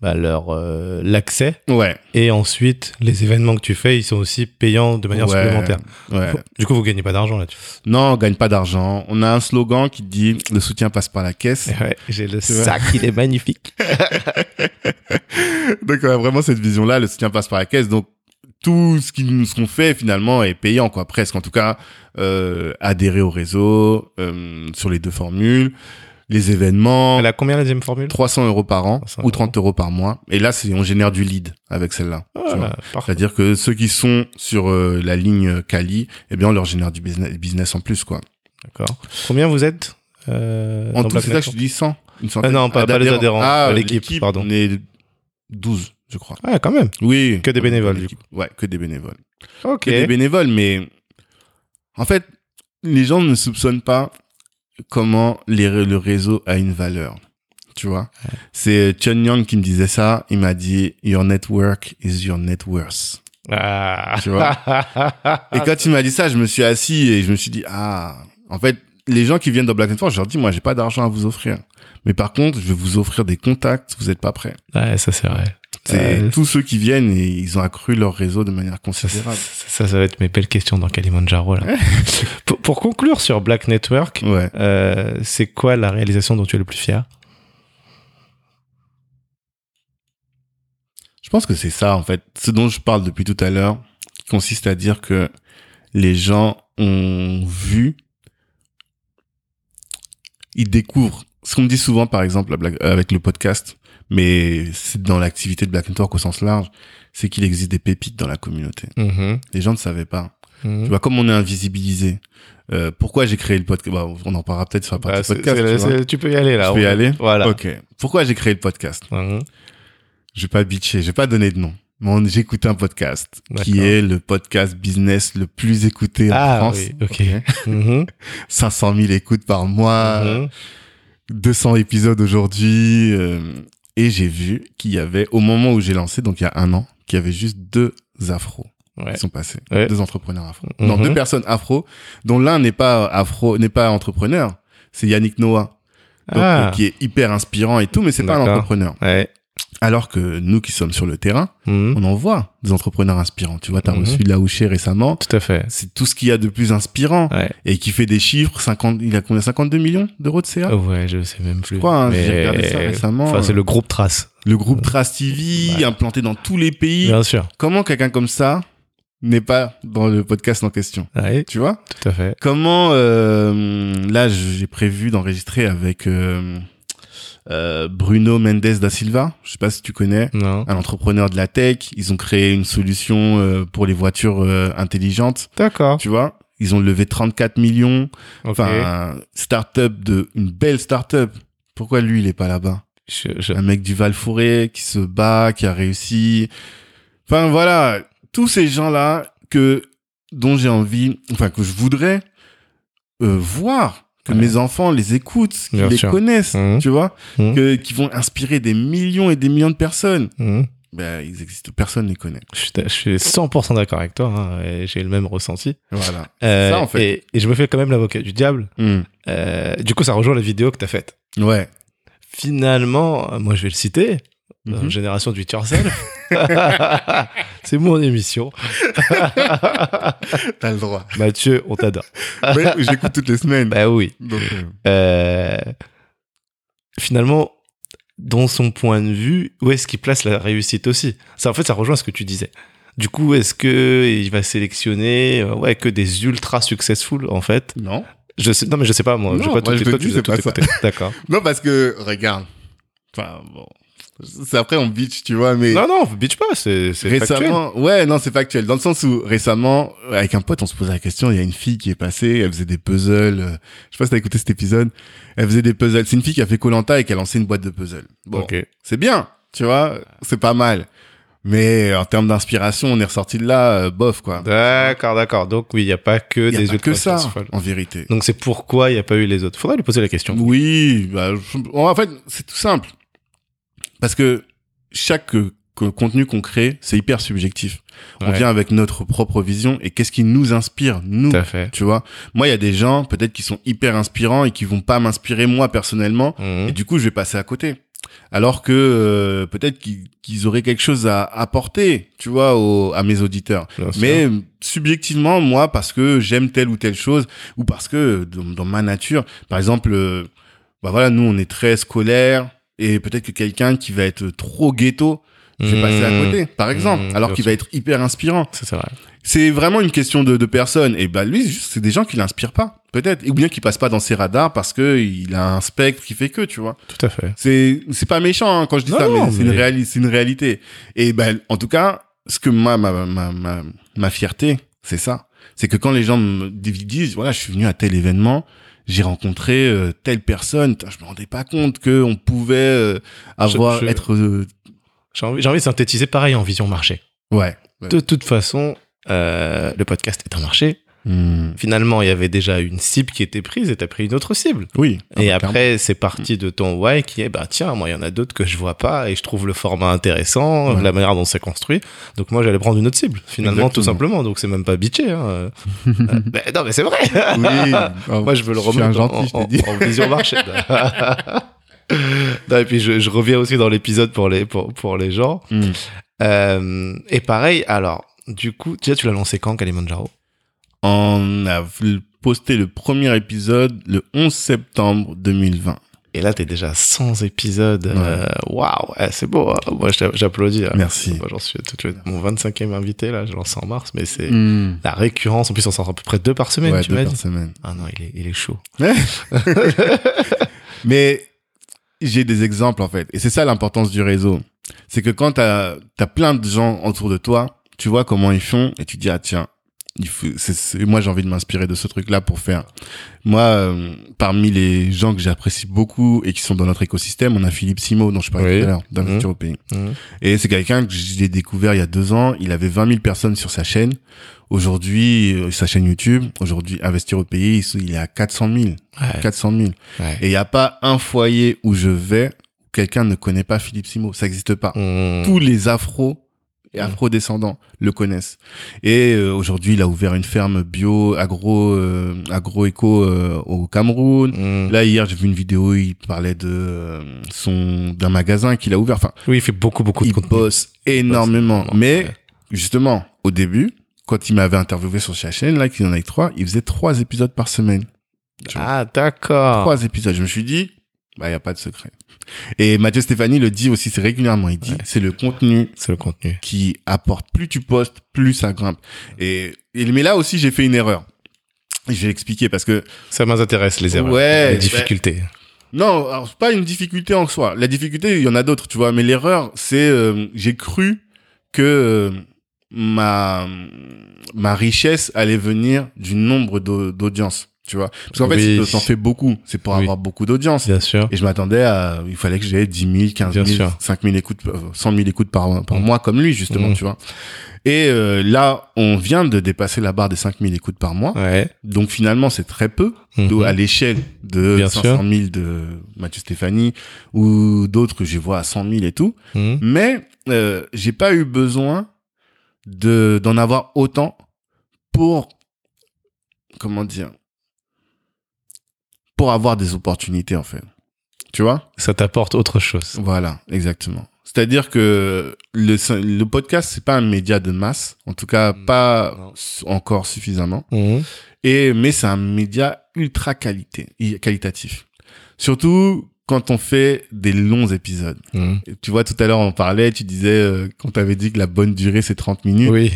bah, leur euh, l'accès Ouais. et ensuite les événements que tu fais, ils sont aussi payants de manière Ouais. supplémentaire. Ouais. Du coup, vous gagnez pas d'argent là-dessus. Non, on gagne pas d'argent. On a un slogan qui dit le soutien passe par la caisse. (laughs) Ouais, j'ai le Tu sac, il est magnifique. (laughs) Donc on a vraiment cette vision-là, le soutien passe par la caisse. Donc tout ce qui nous sont fait finalement est payant, quoi, presque. En tout cas, euh, adhérer au réseau euh, sur les deux formules, les événements, Elle a combien la deuxième formule? 300 euros par an 300 ou 30 euros par mois. Et là, c'est on génère du lead avec celle-là. Ah. C'est-à-dire que ceux qui sont sur euh, la ligne Cali, eh bien, on leur génère du business, business en plus, quoi. D'accord. Combien vous êtes euh, En tout, c'est ça que je dis 100. Une Ah non, pas, pas les adhérents, Ah, l'équipe, pardon. On est 12, je crois. Ah, quand même. Oui. Que des bénévoles, du L'équipe. Ouais, que des bénévoles. Ok. Que des bénévoles, mais en fait, les gens ne soupçonnent pas comment les, le réseau a une valeur. Tu vois? C'est Chun Yang qui me disait ça. Il m'a dit Your network is your net worth. Ah. Tu vois? (laughs) Et quand il m'a dit ça, je me suis assis et je me suis dit ah, en fait, les gens qui viennent dans Black Network, je leur dis moi, j'ai pas d'argent à vous offrir. Mais par contre, je vais vous offrir des contacts. Vous êtes pas prêts. Ouais, ça c'est vrai. C'est Ouais. tous ceux qui viennent et ils ont accru leur réseau de manière ça, considérable. ça, ça va être mes belles questions dans Kalimandjaro. Là. pour, pour conclure sur Black Network, Ouais. euh, c'est quoi la réalisation dont tu es le plus fier? Je pense que c'est ça, en fait. Ce dont je parle depuis tout à l'heure, qui consiste à dire que les gens ont vu, ils découvrent. Ce qu'on me dit souvent, par exemple, avec le podcast, mais c'est dans l'activité de Black Network au sens large, c'est qu'il existe des pépites dans la communauté. Mhm. Les gens ne savaient pas. Mhm. Tu vois, comme on est invisibilisé. Euh, pourquoi j'ai créé le podcast Bah, On en parlera peut-être sur la Bah, partie c'est- podcast. tu tu peux y aller là. Je peux y aller Voilà. Ok. Pourquoi j'ai créé le podcast? Mhm. Je vais pas bitcher, je vais pas donner de nom. J'ai écouté un podcast qui est le podcast business le plus écouté en Ah France. oui, ok. (laughs) Mhm. (laughs) 500 000 écoutes par mois, Mhm. 200 épisodes aujourd'hui. euh, et j'ai vu qu'il y avait, au moment où j'ai lancé, donc il y a un an, qu'il y avait juste deux afros Ouais. qui sont passés. Ouais. Deux entrepreneurs afro. Mhm. Non, deux personnes afro, dont l'un n'est pas afro, n'est pas entrepreneur. C'est Yannick Noah. Donc, Ah. euh, qui est hyper inspirant et tout, mais c'est pas un entrepreneur. Ouais. Alors que nous qui sommes sur le terrain, Mhm. on en voit des entrepreneurs inspirants. Tu vois, t'as Mhm. reçu Laouché récemment. Tout à fait. C'est tout ce qu'il y a de plus inspirant Ouais. et qui fait des chiffres. 50, il a combien? 52 millions d'euros de CA Ouais, je sais même plus. Je crois, hein, j'ai regardé ça récemment. Enfin, c'est le groupe Trace. Le groupe Trace TV, Ouais. implanté dans tous les pays. Bien sûr. Comment quelqu'un comme ça n'est pas dans le podcast en question? Ouais, Tu vois? Tout à fait. Comment euh, là j'ai prévu d'enregistrer avec euh, euh, Bruno Mendes da Silva. Je sais pas si tu connais. Non. un entrepreneur de la tech. Ils ont créé une solution euh, pour les voitures euh, intelligentes. D'accord. Tu vois, ils ont levé 34 millions. Enfin, start-up de une belle start-up. Pourquoi lui il est pas là-bas? Je- je- Un mec du Val Forêt qui se bat, qui a réussi. Enfin voilà, tous ces gens-là que dont j'ai envie, enfin que je voudrais euh, voir, que Ouais. mes enfants les écoutent, qu'ils les sûr. connaissent, Mhm. tu vois, Mhm. que, qui vont inspirer des millions et des millions de personnes Mhm. ben, ils existent, personne ne les connaît. Je suis, je suis 100% d'accord avec toi. hein, et J'ai le même ressenti. Voilà. Euh, ça, en fait. Et, et je me fais quand même l'avocat du diable. Euh, du coup, ça rejoint la vidéo que tu as faite. Ouais. Finalement, euh, moi, je vais le citer. Euh, Mhm. Génération du yourself. (laughs) C'est mon émission. (laughs) T'as le droit. Mathieu, on t'adore. Ouais, je l'écoute toutes les semaines. Bah oui. Donc, euh, Euh, finalement, dans son point de vue, où est-ce qu'il place la réussite aussi? Ça, En fait, ça rejoint ce que tu disais. Du coup, est-ce que il va sélectionner euh, ouais, que des ultra successful en fait? Non. je sais, Non, mais je sais pas, moi. Non, j'ai pas moi, tout, je te toi, dis, tu as tout pas. D'accord. (laughs) Non, parce que, regarde. Enfin, bon. C'est après, on bitch, tu vois, mais. Non, non, bitch pas, c'est c'est factuel. récemment, ouais, non, c'est factuel. Dans le sens où récemment, avec un pote, on se posait la question. Il y a une fille qui est passée, elle faisait des puzzles. euh, Je sais pas si t'as écouté cet épisode. Elle faisait des puzzles. C'est une fille qui a fait Colanta et qui a lancé une boîte de puzzles. Bon, Ok. c'est bien, tu vois, c'est pas mal. Mais en termes d'inspiration, on est ressorti de là, euh, bof, quoi. D'accord, d'accord. Donc oui, il n'y a pas que y a des pas ultra que ça, en vérité. Donc c'est pourquoi il n'y a pas eu les autres. Faudrait lui poser la question. Oui, bah, en fait, c'est tout simple. Parce que chaque euh, co- contenu qu'on crée, c'est hyper subjectif. On vient avec notre propre vision et qu'est-ce qui nous inspire, nous. Tout à fait. Tu vois, moi, il y a des gens peut-être qui sont hyper inspirants et qui vont pas m'inspirer moi personnellement, Mhm. et du coup, je vais passer à côté. Alors que euh, peut-être qu'ils auraient quelque chose à apporter, tu vois, au- à mes auditeurs. Bien. Mais subjectivement, moi, parce que j'aime telle ou telle chose, ou parce que dans, dans ma nature, par exemple, euh, bah voilà, nous, on est très scolaire, et peut-être que quelqu'un qui va être trop ghetto, je vais passer à côté, par exemple, Mhm, alors qu'il va être hyper inspirant. C'est vrai. C'est vraiment une question de, de personne. Et bah lui, c'est des gens qui l'inspirent pas, peut-être, ou bien qui passent pas dans ses radars parce que il a un spectre qui fait que, tu vois. Tout à fait. C'est c'est pas méchant hein, quand je dis Non, ça, mais c'est une réalité, c'est une réalité. Et ben en tout cas, ce que moi ma ma ma ma fierté, c'est ça, c'est que quand les gens me disent voilà, je suis venu à tel événement, j'ai rencontré euh, telle personne. Putain, Je me rendais pas compte que on pouvait euh, avoir Je- je- être euh, J'ai envie, de synthétiser pareil en vision marché. ouais. Ouais. De toute façon, le podcast est un marché. Hmm. Finalement, il y avait déjà une cible qui était prise et t'as pris une autre cible. Oui. Et Ah, après, c'est parti de ton why qui est, bah tiens, moi, il y en a d'autres que je vois pas et je trouve le format intéressant, Ouais. la manière dont c'est construit. Donc moi, j'allais prendre une autre cible, finalement, tout simplement. Donc c'est même pas bitché. Hein. (laughs) Euh, non, mais c'est vrai. Oui. (laughs) moi, je veux le remettre en, en- en vision marché. (laughs) non, et puis je, je reviens aussi dans l'épisode pour les, pour, pour les gens. Hmm. Euh, et pareil, alors, du coup, déjà, tu l'as lancé quand, Kalimandjaro? On a posté le premier épisode le 11 septembre 2020. Et là, t'es déjà à 100 épisodes. euh, Waouh, ouais, c'est beau. hein. Moi, j'applaudis. hein. Merci. Moi, j'en suis tu vois, mon 25e invité, là, je lance en mars, mais c'est Hmm. la récurrence. En plus, on sort à peu près deux par semaine, Ouais, tu deux par semaine. Ah non, il est, il est chaud. (laughs) Mais j'ai des exemples en fait. Et c'est ça l'importance du réseau. C'est que quand t'as as plein de gens autour de toi, tu vois comment ils font et tu te dis ah tiens, il faut, c'est- c'est- moi j'ai envie de m'inspirer de ce truc-là pour faire. Moi, euh, parmi les gens que j'apprécie beaucoup et qui sont dans notre écosystème, on a Philippe Simo dont je parlais Oui. tout à l'heure d'Investir au pays. Et c'est quelqu'un que j'ai découvert il y a deux ans. Il avait 20 000 personnes sur sa chaîne. Aujourd'hui, euh, sa chaîne YouTube. Aujourd'hui, Investir au pays, il est à 400 000. Ouais, 400 000. ouais. Et il n'y a pas un foyer où je vais quelqu'un ne connaît pas Philippe Simo. Ça n'existe pas. Mhm. Tous les afros et Mm. afro-descendants le connaissent. Et euh, aujourd'hui, il a ouvert une ferme bio, agro, euh, agro-éco euh, au Cameroun. Mhm. Là, hier, j'ai vu une vidéo, il parlait de euh, son d'un magasin qu'il a ouvert. Enfin, Oui, il fait beaucoup, beaucoup de il contenu. bosse énormément. Mais justement, au début, quand il m'avait interviewé sur sa chaîne, là, qu'il en avait trois, il faisait trois épisodes par semaine. Ah, d'accord. Trois épisodes. Je me suis dit, bah, il n'y a pas de secret. Et Mathieu Stéphanie le dit aussi, c'est régulièrement. Il dit, Ouais. c'est le contenu C'est le contenu. qui apporte. Plus tu postes, plus ça grimpe. Et, et mais là aussi, j'ai fait une erreur. Je vais expliquer parce que Ça m'intéresse, les erreurs. Ouais, Les bah- difficultés. non, alors c'est pas une difficulté en soi. La difficulté, il y en a d'autres, tu vois. Mais l'erreur, c'est euh, j'ai cru que euh, ma ma richesse allait venir du nombre d'au- d'audiences, tu vois. Parce qu'en fait, Oui. si t'en fais beaucoup, c'est pour Oui. avoir beaucoup d'audience. Bien sûr. Et je m'attendais à, il fallait que j'ai 10 000, 15 Bien 000, sûr. 5 000 écoutes, euh, 100 000 écoutes par, par Mm. mois, comme lui, justement, Mm. tu vois. Et euh, là, on vient de dépasser la barre des 5 000 écoutes par mois. Ouais. Donc finalement, c'est très peu Mhm. à l'échelle de Bien 500 000 de Mathieu Stéphanie ou d'autres que je vois à 100 000 et tout. Mhm. Mais euh, j'ai pas eu besoin de d'en avoir autant pour comment dire pour avoir des opportunités en fait. Tu vois? Ça t'apporte autre chose. Voilà, exactement. C'est-à-dire que le le podcast c'est pas un média de masse, en tout cas Mm, pas non. encore suffisamment. Mhm. Et mais c'est un média ultra qualité, qualitatif. Surtout quand on fait des longs épisodes. Et Tu vois, tout à l'heure, on parlait, tu disais euh, qu'on t'avait dit que la bonne durée, c'est 30 minutes. Oui.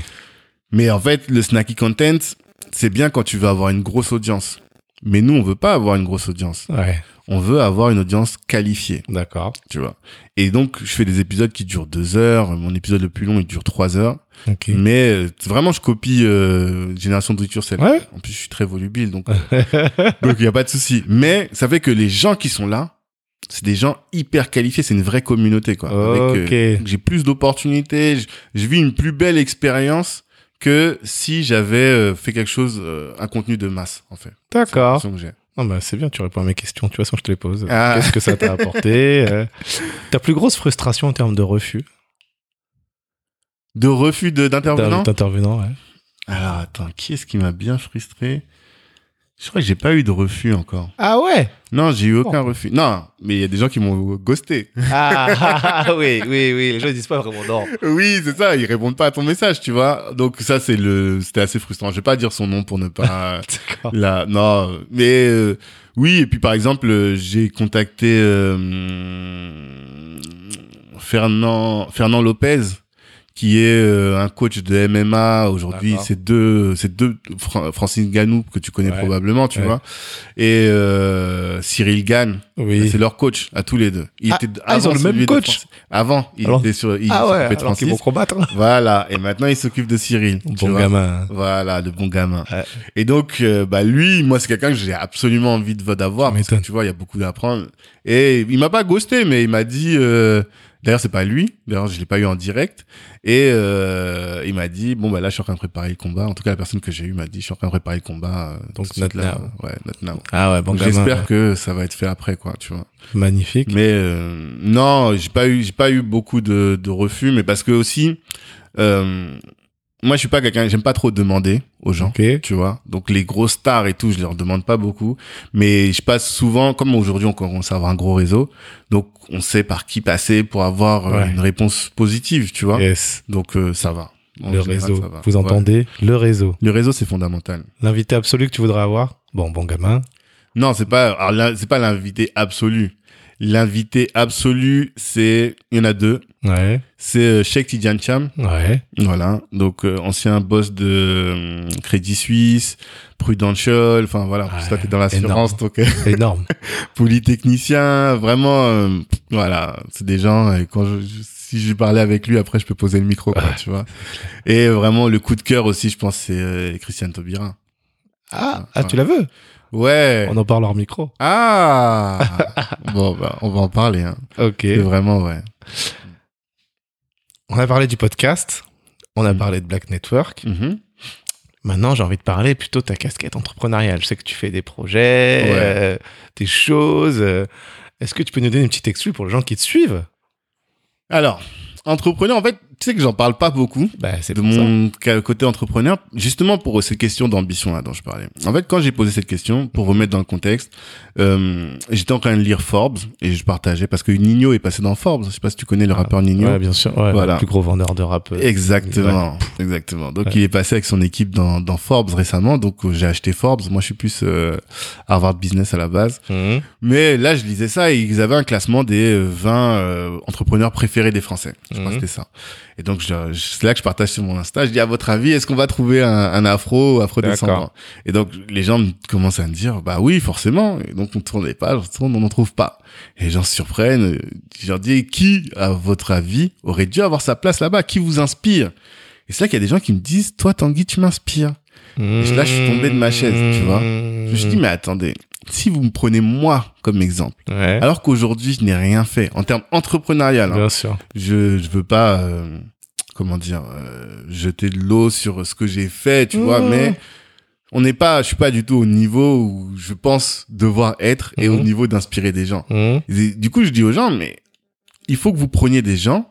Mais en fait, le snacky content, c'est bien quand tu veux avoir une grosse audience. Mais nous, on veut pas avoir une grosse audience. Ouais. On veut avoir une audience qualifiée, D'accord. tu vois. Et donc, je fais des épisodes qui durent deux heures. Mon épisode le plus long, il dure trois heures. Ok. Mais euh, vraiment, je copie euh, Génération de Yourself. Ouais. En plus, je suis très volubile, donc (laughs) euh, donc il y a pas de souci. Mais ça fait que les gens qui sont là, c'est des gens hyper qualifiés. C'est une vraie communauté, quoi. Euh, j'ai plus d'opportunités. Je vis une plus belle expérience que si j'avais euh, fait quelque chose, euh, un contenu de masse, en fait. C'est D'accord. que j'ai. Non, bah, c'est bien, tu réponds à mes questions. Tu vois, sans je te les pose. Ah. Qu'est-ce que ça t'a (laughs) apporté euh, Ta plus grosse frustration en termes de refus? De refus de- d'intervenants ouais. Alors attends, qui est-ce qui m'a bien frustré? Je crois que j'ai pas eu de refus encore. Ah ouais? Non, j'ai eu aucun refus. Non, mais il y a des gens qui m'ont ghosté. ah, oui, oui, oui. Les gens ils disent pas vraiment non. Oui, c'est ça, ils répondent pas à ton message, tu vois. Donc ça c'est le c'était assez frustrant. Je vais pas dire son nom pour ne pas (laughs) là non, mais euh, oui, et puis par exemple, euh, j'ai contacté euh, Fernand Fernand Lopez qui est euh, un coach de MMA aujourd'hui. C'est deux, c'est deux Fran- Francine Ganou que tu connais Ouais. probablement, tu Ouais. vois, et euh, Cyril Gann. Oui. C'est leur coach à tous les deux. Il Ah, était ah, ils ont le même coach Avant, il Alors- était sur. Il Ah ouais, alors qu'ils vont combattre. Voilà. Et maintenant, il s'occupe de Cyril. tu Bon vois. gamin. Voilà, le bon gamin. Ouais. Et donc, euh, bah lui, moi, c'est quelqu'un que j'ai absolument envie de d'avoir. Tu Parce que, tu vois, il y a beaucoup d'apprendre. Et il m'a pas ghosté, mais il m'a dit. Euh, D'ailleurs, c'est pas lui. D'ailleurs, je l'ai pas eu en direct. Et euh, il m'a dit bon bah là, je suis en train de préparer le combat. En tout cas, la personne que j'ai eu m'a dit je suis en train de préparer le combat. euh, Donc, tout de suite, not là. now. Ouais, not now. Ah ouais, bon. J'espère ouais. que ça va être fait après, quoi. Tu vois. Magnifique. Mais euh, non, j'ai pas eu, j'ai pas eu beaucoup de, de refus, mais parce que aussi, euh, moi, je suis pas quelqu'un, j'aime pas trop demander aux gens, Ok. tu vois. Donc les grosses stars et tout, je leur demande pas beaucoup, mais je passe souvent, comme aujourd'hui, on commence à avoir un gros réseau, donc on sait par qui passer pour avoir euh, Ouais. une réponse positive, tu vois. Yes. Donc euh, ça va. En Le général, réseau. ça va. Vous Ouais. entendez Le réseau. Le réseau, c'est fondamental. L'invité absolu que tu voudrais avoir? Bon, bon gamin. Non, c'est pas, c'est pas l'invité absolu. L'invité absolu, c'est, il y en a deux. Ouais. C'est euh, Sheikh Cham. Ouais. Voilà, donc euh, ancien boss de euh, Crédit Suisse, Prudential, enfin voilà, Ouais, ça t'es dans l'assurance, donc euh, (laughs) Énorme. polytechnicien, vraiment, euh, voilà, c'est des gens, et quand je, si je parlais avec lui, après je peux poser le micro, quoi, Ouais. tu vois. Et vraiment, le coup de cœur aussi, je pense, c'est euh, Christian Taubira. Ah, ah tu la veux? Ouais. On en parle hors micro. Ah (laughs) Bon, bah, on va en parler, hein. Ok. C'est vraiment, ouais. On a parlé du podcast. On a Mhm. parlé de Black Network. Mhm. Maintenant, j'ai envie de parler plutôt de ta casquette entrepreneuriale. Je sais que tu fais des projets, Ouais. euh, des choses. euh. Est-ce que tu peux nous donner une petite exclue pour les gens qui te suivent? Alors, entrepreneur, en fait, tu sais que j'en parle pas beaucoup. bah, C'est de ça. mon côté entrepreneur, justement pour ces questions d'ambition là dont je parlais. En fait, quand j'ai posé cette question, pour remettre dans le contexte, euh, j'étais en train de lire Forbes et je partageais parce que Nino est passé dans Forbes. Je sais pas si tu connais le rappeur Nino. Ouais, bien sûr. Ouais, Voilà. Le plus gros vendeur de rap. euh. Exactement, exactement. Donc Ouais. il est passé avec son équipe dans, dans Forbes récemment. Donc euh, j'ai acheté Forbes. Moi je suis plus euh, Harvard Business à la base. Mhm. Mais là je lisais ça et ils avaient un classement des euh, 20 euh, entrepreneurs préférés des Français. Je crois Mhm. que c'était ça. Et donc c'est là que je partage sur mon Insta. Je dis à votre avis, est-ce qu'on va trouver un, un afro, afro-descendant? Et donc les gens me- commencent à me dire, bah oui, forcément. Et donc on tourne les pages, on tourne, on n'en trouve pas. Et les gens se surprennent. Je leur dis, qui, à votre avis, aurait dû avoir sa place là-bas? Qui vous inspire? Et c'est là qu'il y a des gens qui me disent, toi Tanguy, tu m'inspires. Et là, je suis tombé de ma chaise, tu vois. Je me suis dit, mais attendez, si vous me prenez moi comme exemple, Ouais. alors qu'aujourd'hui, je n'ai rien fait en termes entrepreneurial, hein, Bien sûr. je je veux pas euh, comment dire euh, jeter de l'eau sur ce que j'ai fait tu vois Mmh. mais on n'est pas je suis pas du tout au niveau où je pense devoir être et au Mhm. niveau d'inspirer des gens. Et du coup je dis aux gens mais il faut que vous preniez des gens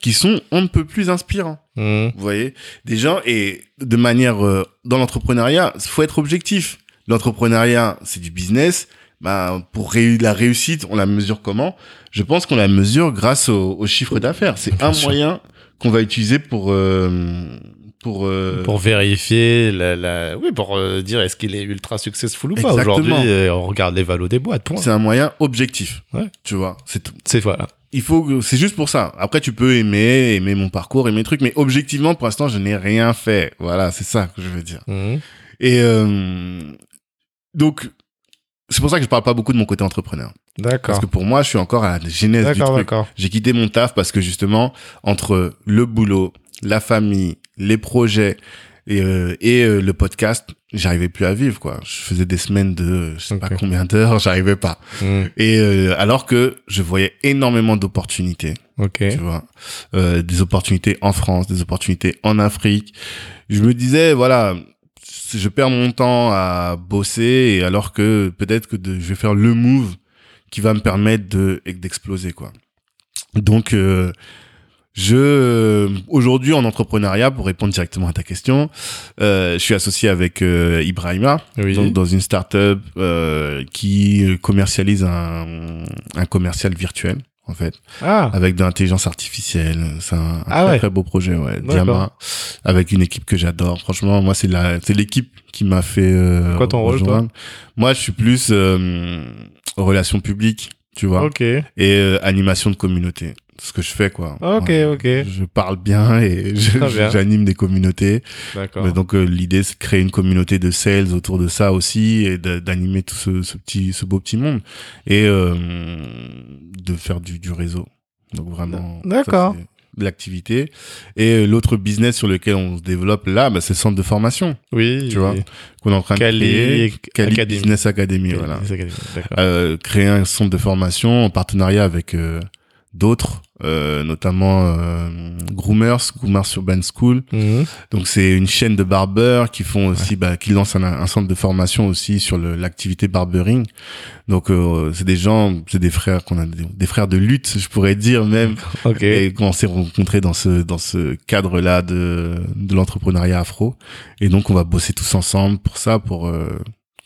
qui sont on ne peut plus inspirants Mhm. vous voyez des gens et de manière euh, dans l'entrepreneuriat faut être objectif l'entrepreneuriat c'est du business bah, pour la réussite on la mesure comment? Je pense qu'on la mesure grâce au, au chiffre d'affaires c'est un sûr. moyen qu'on va utiliser pour euh, pour, euh, Pour vérifier, la, la... oui, pour dire est-ce qu'il est ultra successful ou pas. Aujourd'hui, on regarde les valos des boîtes. C'est un moyen objectif Ouais. tu vois c'est tout C'est voilà. Il faut que- c'est juste pour ça après tu peux aimer aimer mon parcours aimer mes trucs mais objectivement pour l'instant je n'ai rien fait voilà c'est ça que je veux dire Mhm. Et euh, donc, c'est pour ça que je parle pas beaucoup de mon côté entrepreneur. Parce D'accord. que pour moi, je suis encore à la genèse du D'accord, truc. d'accord. J'ai quitté mon taf parce que justement, entre le boulot, la famille, les projets et, euh, et euh, le podcast, j'arrivais plus à vivre, quoi. Je faisais des semaines de je sais pas combien d'heures, (laughs) j'arrivais pas. Mhm. Et euh, alors que je voyais énormément d'opportunités Ok. tu vois des opportunités en France des opportunités en Afrique je me disais voilà je perds mon temps à bosser et alors que peut-être que de, je vais faire le move qui va me permettre de d'exploser quoi donc je aujourd'hui en entrepreneuriat pour répondre directement à ta question euh, je suis associé avec euh, Ibrahima Oui. donc dans une startup euh, qui commercialise un, un commercial virtuel en fait ah, avec de l'intelligence artificielle. C'est un, un Ah très, ouais. très beau projet, ouais. Diama, avec une équipe que j'adore. Franchement, moi, c'est la, c'est l'équipe qui m'a fait. Euh, Quoi ton rôle. Moi, je suis plus euh, relations publiques, tu vois, ok. et euh, animation de communauté. Ce que je fais, quoi. Ok, Ouais. ok. Je parle bien et (laughs) j'anime des communautés. D'accord. Donc euh, l'idée c'est de créer une communauté de sales autour de ça aussi et d'animer tout ce, ce petit ce beau petit monde et euh, de faire du, du réseau. Donc vraiment D'accord. de l'activité et euh, l'autre business sur lequel on se développe là bah, c'est le centre de formation Oui. tu vois, qu'on est en train Cali de créer Cali Academy. Business Academy Cali voilà Academy, D'accord. euh, créer un centre de formation en partenariat avec d'autres euh, notamment euh, Groomers Groomers Urban School Mhm. donc c'est une chaîne de barbeurs qui font aussi, bah, qui lancent un, un centre de formation aussi sur l'activité barbering. Donc euh, c'est des gens, c'est des frères qu'on a, des, des frères de lutte, je pourrais dire même, (laughs) Ok. et qu'on s'est rencontrés dans ce dans ce cadre-là de de l'entrepreneuriat afro. Et donc on va bosser tous ensemble pour ça, pour euh,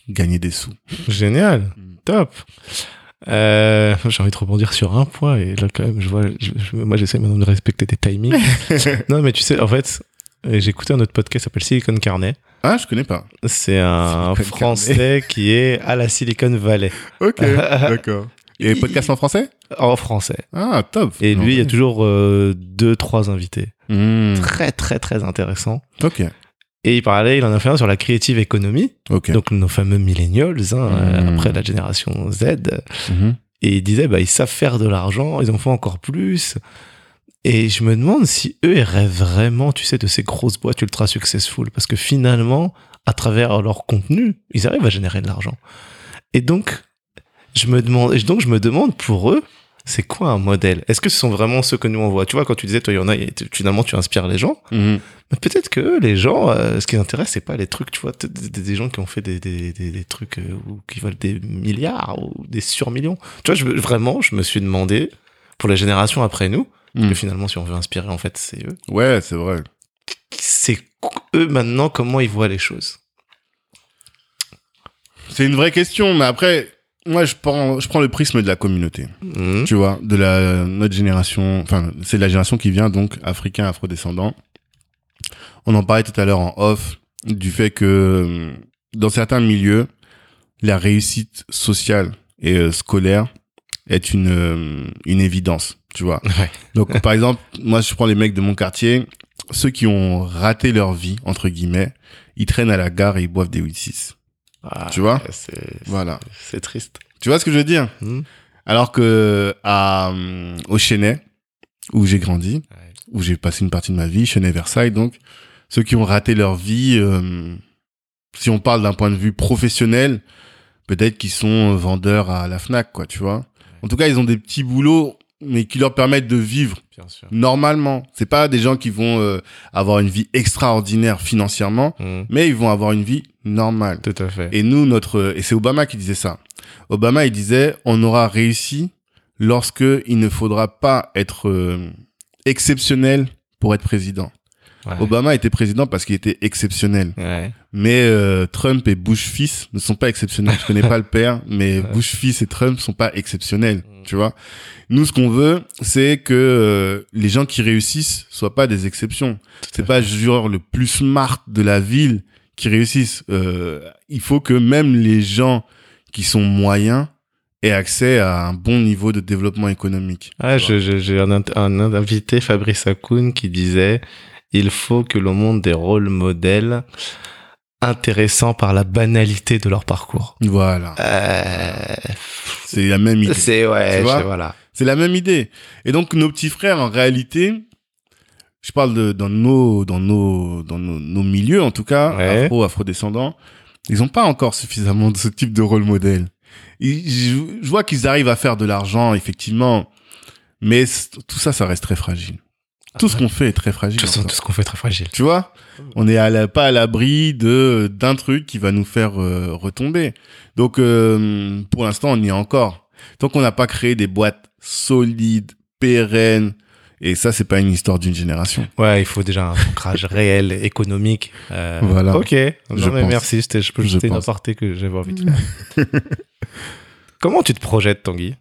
gagner des sous. Génial. Mm. Top. Euh, j'ai envie de rebondir sur un point et là quand même je vois je- je- moi j'essaie maintenant de respecter tes timings. (laughs) Non mais tu sais en fait euh, j'ai écouté un autre podcast qui s'appelle Silicon Carnet. Ah, je connais pas. c'est un Silicon français qui est à la Silicon Valley. (laughs) Ok, (laughs) d'accord. Et podcast en français? En français. Ah, top. et Non, lui il y a ouais. toujours euh, deux trois invités. Hmm, très très très intéressant. Ok, et il parlait il en a fait un sur la creative economy donc nos fameux millennials hein, euh, Mm. après la génération Z Mhm. Et ils disaient, bah, ils savent faire de l'argent, ils en font encore plus. Et je me demande si eux, ils rêvent vraiment, tu sais, de ces grosses boîtes ultra successful. Parce que finalement, à travers leur contenu, ils arrivent à générer de l'argent. Et donc, je me demande, et donc je me demande pour eux, c'est quoi un modèle? Est-ce que ce sont vraiment ceux que nous on voit? Tu vois, quand tu disais, toi, il y en a, finalement, tu inspires les gens. Mhm. Mais peut-être que les gens, euh, ce qui les intéresse, c'est pas les trucs, tu vois, des, des gens qui ont fait des, des, des, des trucs euh, ou qui valent des milliards ou des surmillions. Tu vois, je, vraiment, je me suis demandé, pour les générations après nous, que Mhm. finalement, si on veut inspirer, en fait, c'est eux. Ouais, c'est vrai. C'est eux maintenant comment ils voient les choses? C'est une vraie question, mais après, moi, je prends, je prends le prisme de la communauté, Mhm. tu vois, de la notre génération. Enfin, c'est la génération qui vient donc africain, afrodescendant. On en parlait tout à l'heure en off du fait que dans certains milieux, la réussite sociale et euh, scolaire est une euh, une évidence, tu vois. Ouais. (laughs) Donc, par exemple, moi, je prends les mecs de mon quartier, ceux qui ont raté leur vie entre guillemets, ils traînent à la gare et ils boivent des 8-6. Ah, Tu vois c'est, Voilà. c'est triste. Tu vois ce que je veux dire Mhm. Alors que à euh, au Chênay, où j'ai grandi, Ouais. où j'ai passé une partie de ma vie, Chênay Versailles, donc ceux qui ont raté leur vie, euh, si on parle d'un point de vue professionnel, peut-être qu'ils sont vendeurs à la Fnac, quoi, tu vois. En tout cas, ils ont des petits boulots, mais qui leur permettent de vivre Bien sûr. normalement. C'est pas des gens qui vont euh, avoir une vie extraordinaire financièrement, Mhm. mais ils vont avoir une vie normale. Tout à fait. Et nous, notre, et c'est Obama qui disait ça. Obama, il disait, on aura réussi lorsque il ne faudra pas être euh, exceptionnel pour être président. Ouais. Obama était président parce qu'il était exceptionnel. Ouais. Mais euh, Trump et Bush fils ne sont pas exceptionnels. Je connais pas le père, (laughs) mais. Bush fils et Trump sont pas exceptionnels. Mm. Tu vois. Nous, ce qu'on veut, c'est que euh, les gens qui réussissent soient pas des exceptions. C'est pas genre le plus smart de la ville qui réussissent. Euh, il faut que même les gens qui sont moyens aient accès à un bon niveau de développement économique. Ah, vois. je- je- j'ai un, un invité, Fabrice Akoun, qui disait il faut que le monde des rôles modèles intéressants par la banalité de leur parcours. Voilà. Euh, C'est la même idée. c'est ouais, Tu vois je- voilà. C'est la même idée. Et donc nos petits frères, en réalité, je parle de dans nos dans nos dans nos, nos milieux en tout cas, Ouais. afro afro-descendants, ils n'ont pas encore suffisamment de ce type de rôle modèle. Ils- je, je vois qu'ils arrivent à faire de l'argent effectivement, mais tout ça, ça reste très fragile. Tout ce qu'on fait est très fragile. De toute façon, encore. tout ce qu'on fait est très fragile. Tu vois, on est à la- pas à l'abri de d'un truc qui va nous faire euh, retomber. Donc euh, pour l'instant, on y est encore. Tant qu'on n'a pas créé des boîtes solides, pérennes, et ça, c'est pas une histoire d'une génération. Ouais, il faut déjà un ancrage (laughs) réel, économique. Euh, Voilà. Ok. Non, Je mais pense. merci. Je peux Je jeter une pense. aparté que j'avais envie de (laughs) faire. Comment tu te projettes, Tanguy?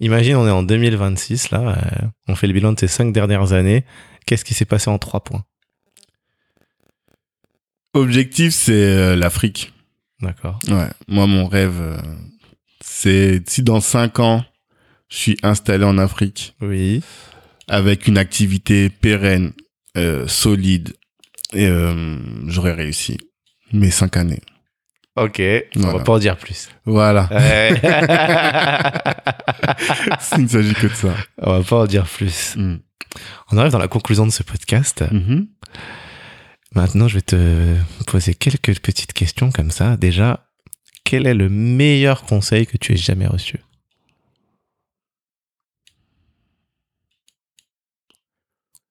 Imagine, on est en 2026, là. euh, on fait le bilan de ces cinq dernières années. Qu'est-ce qui s'est passé en trois points? Objectif, c'est euh, l'Afrique. D'accord. Ouais. Moi, mon rêve, euh, c'est si dans cinq ans, je suis installé en Afrique, Oui. avec une activité pérenne, solide, et j'aurais réussi mes cinq années. Ok, on Voilà. va pas en dire plus. Voilà, Ouais. (laughs) il ne s'agit que de ça. on va pas en dire plus. Mm. On arrive dans la conclusion de ce podcast. Mhm. Maintenant, je vais te poser quelques petites questions comme ça. Déjà, quel est le meilleur conseil que tu aies jamais reçu?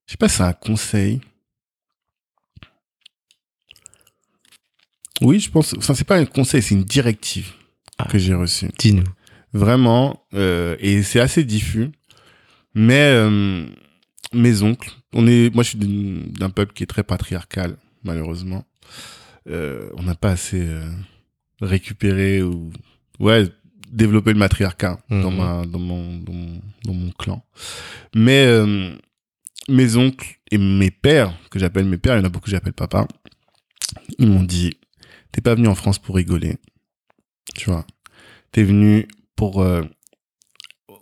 Je sais pas si c'est un conseil. Oui, je pense. Enfin, c'est pas un conseil, c'est une directive Ah. que j'ai reçue. Dis-nous. Vraiment, euh, et c'est assez diffus. Mais euh, mes oncles, on est, moi je suis d'un peuple qui est très patriarcal, malheureusement. Euh, on n'a pas assez euh, récupéré ou ouais développé le matriarcat dans Mhm. ma dans mon dans mon, dans mon clan. Mais euh, mes oncles et mes pères que j'appelle mes pères, il y en a beaucoup que j'appelle papa. Ils m'ont dit t'es pas venu en France pour rigoler, tu vois. T'es venu pour euh,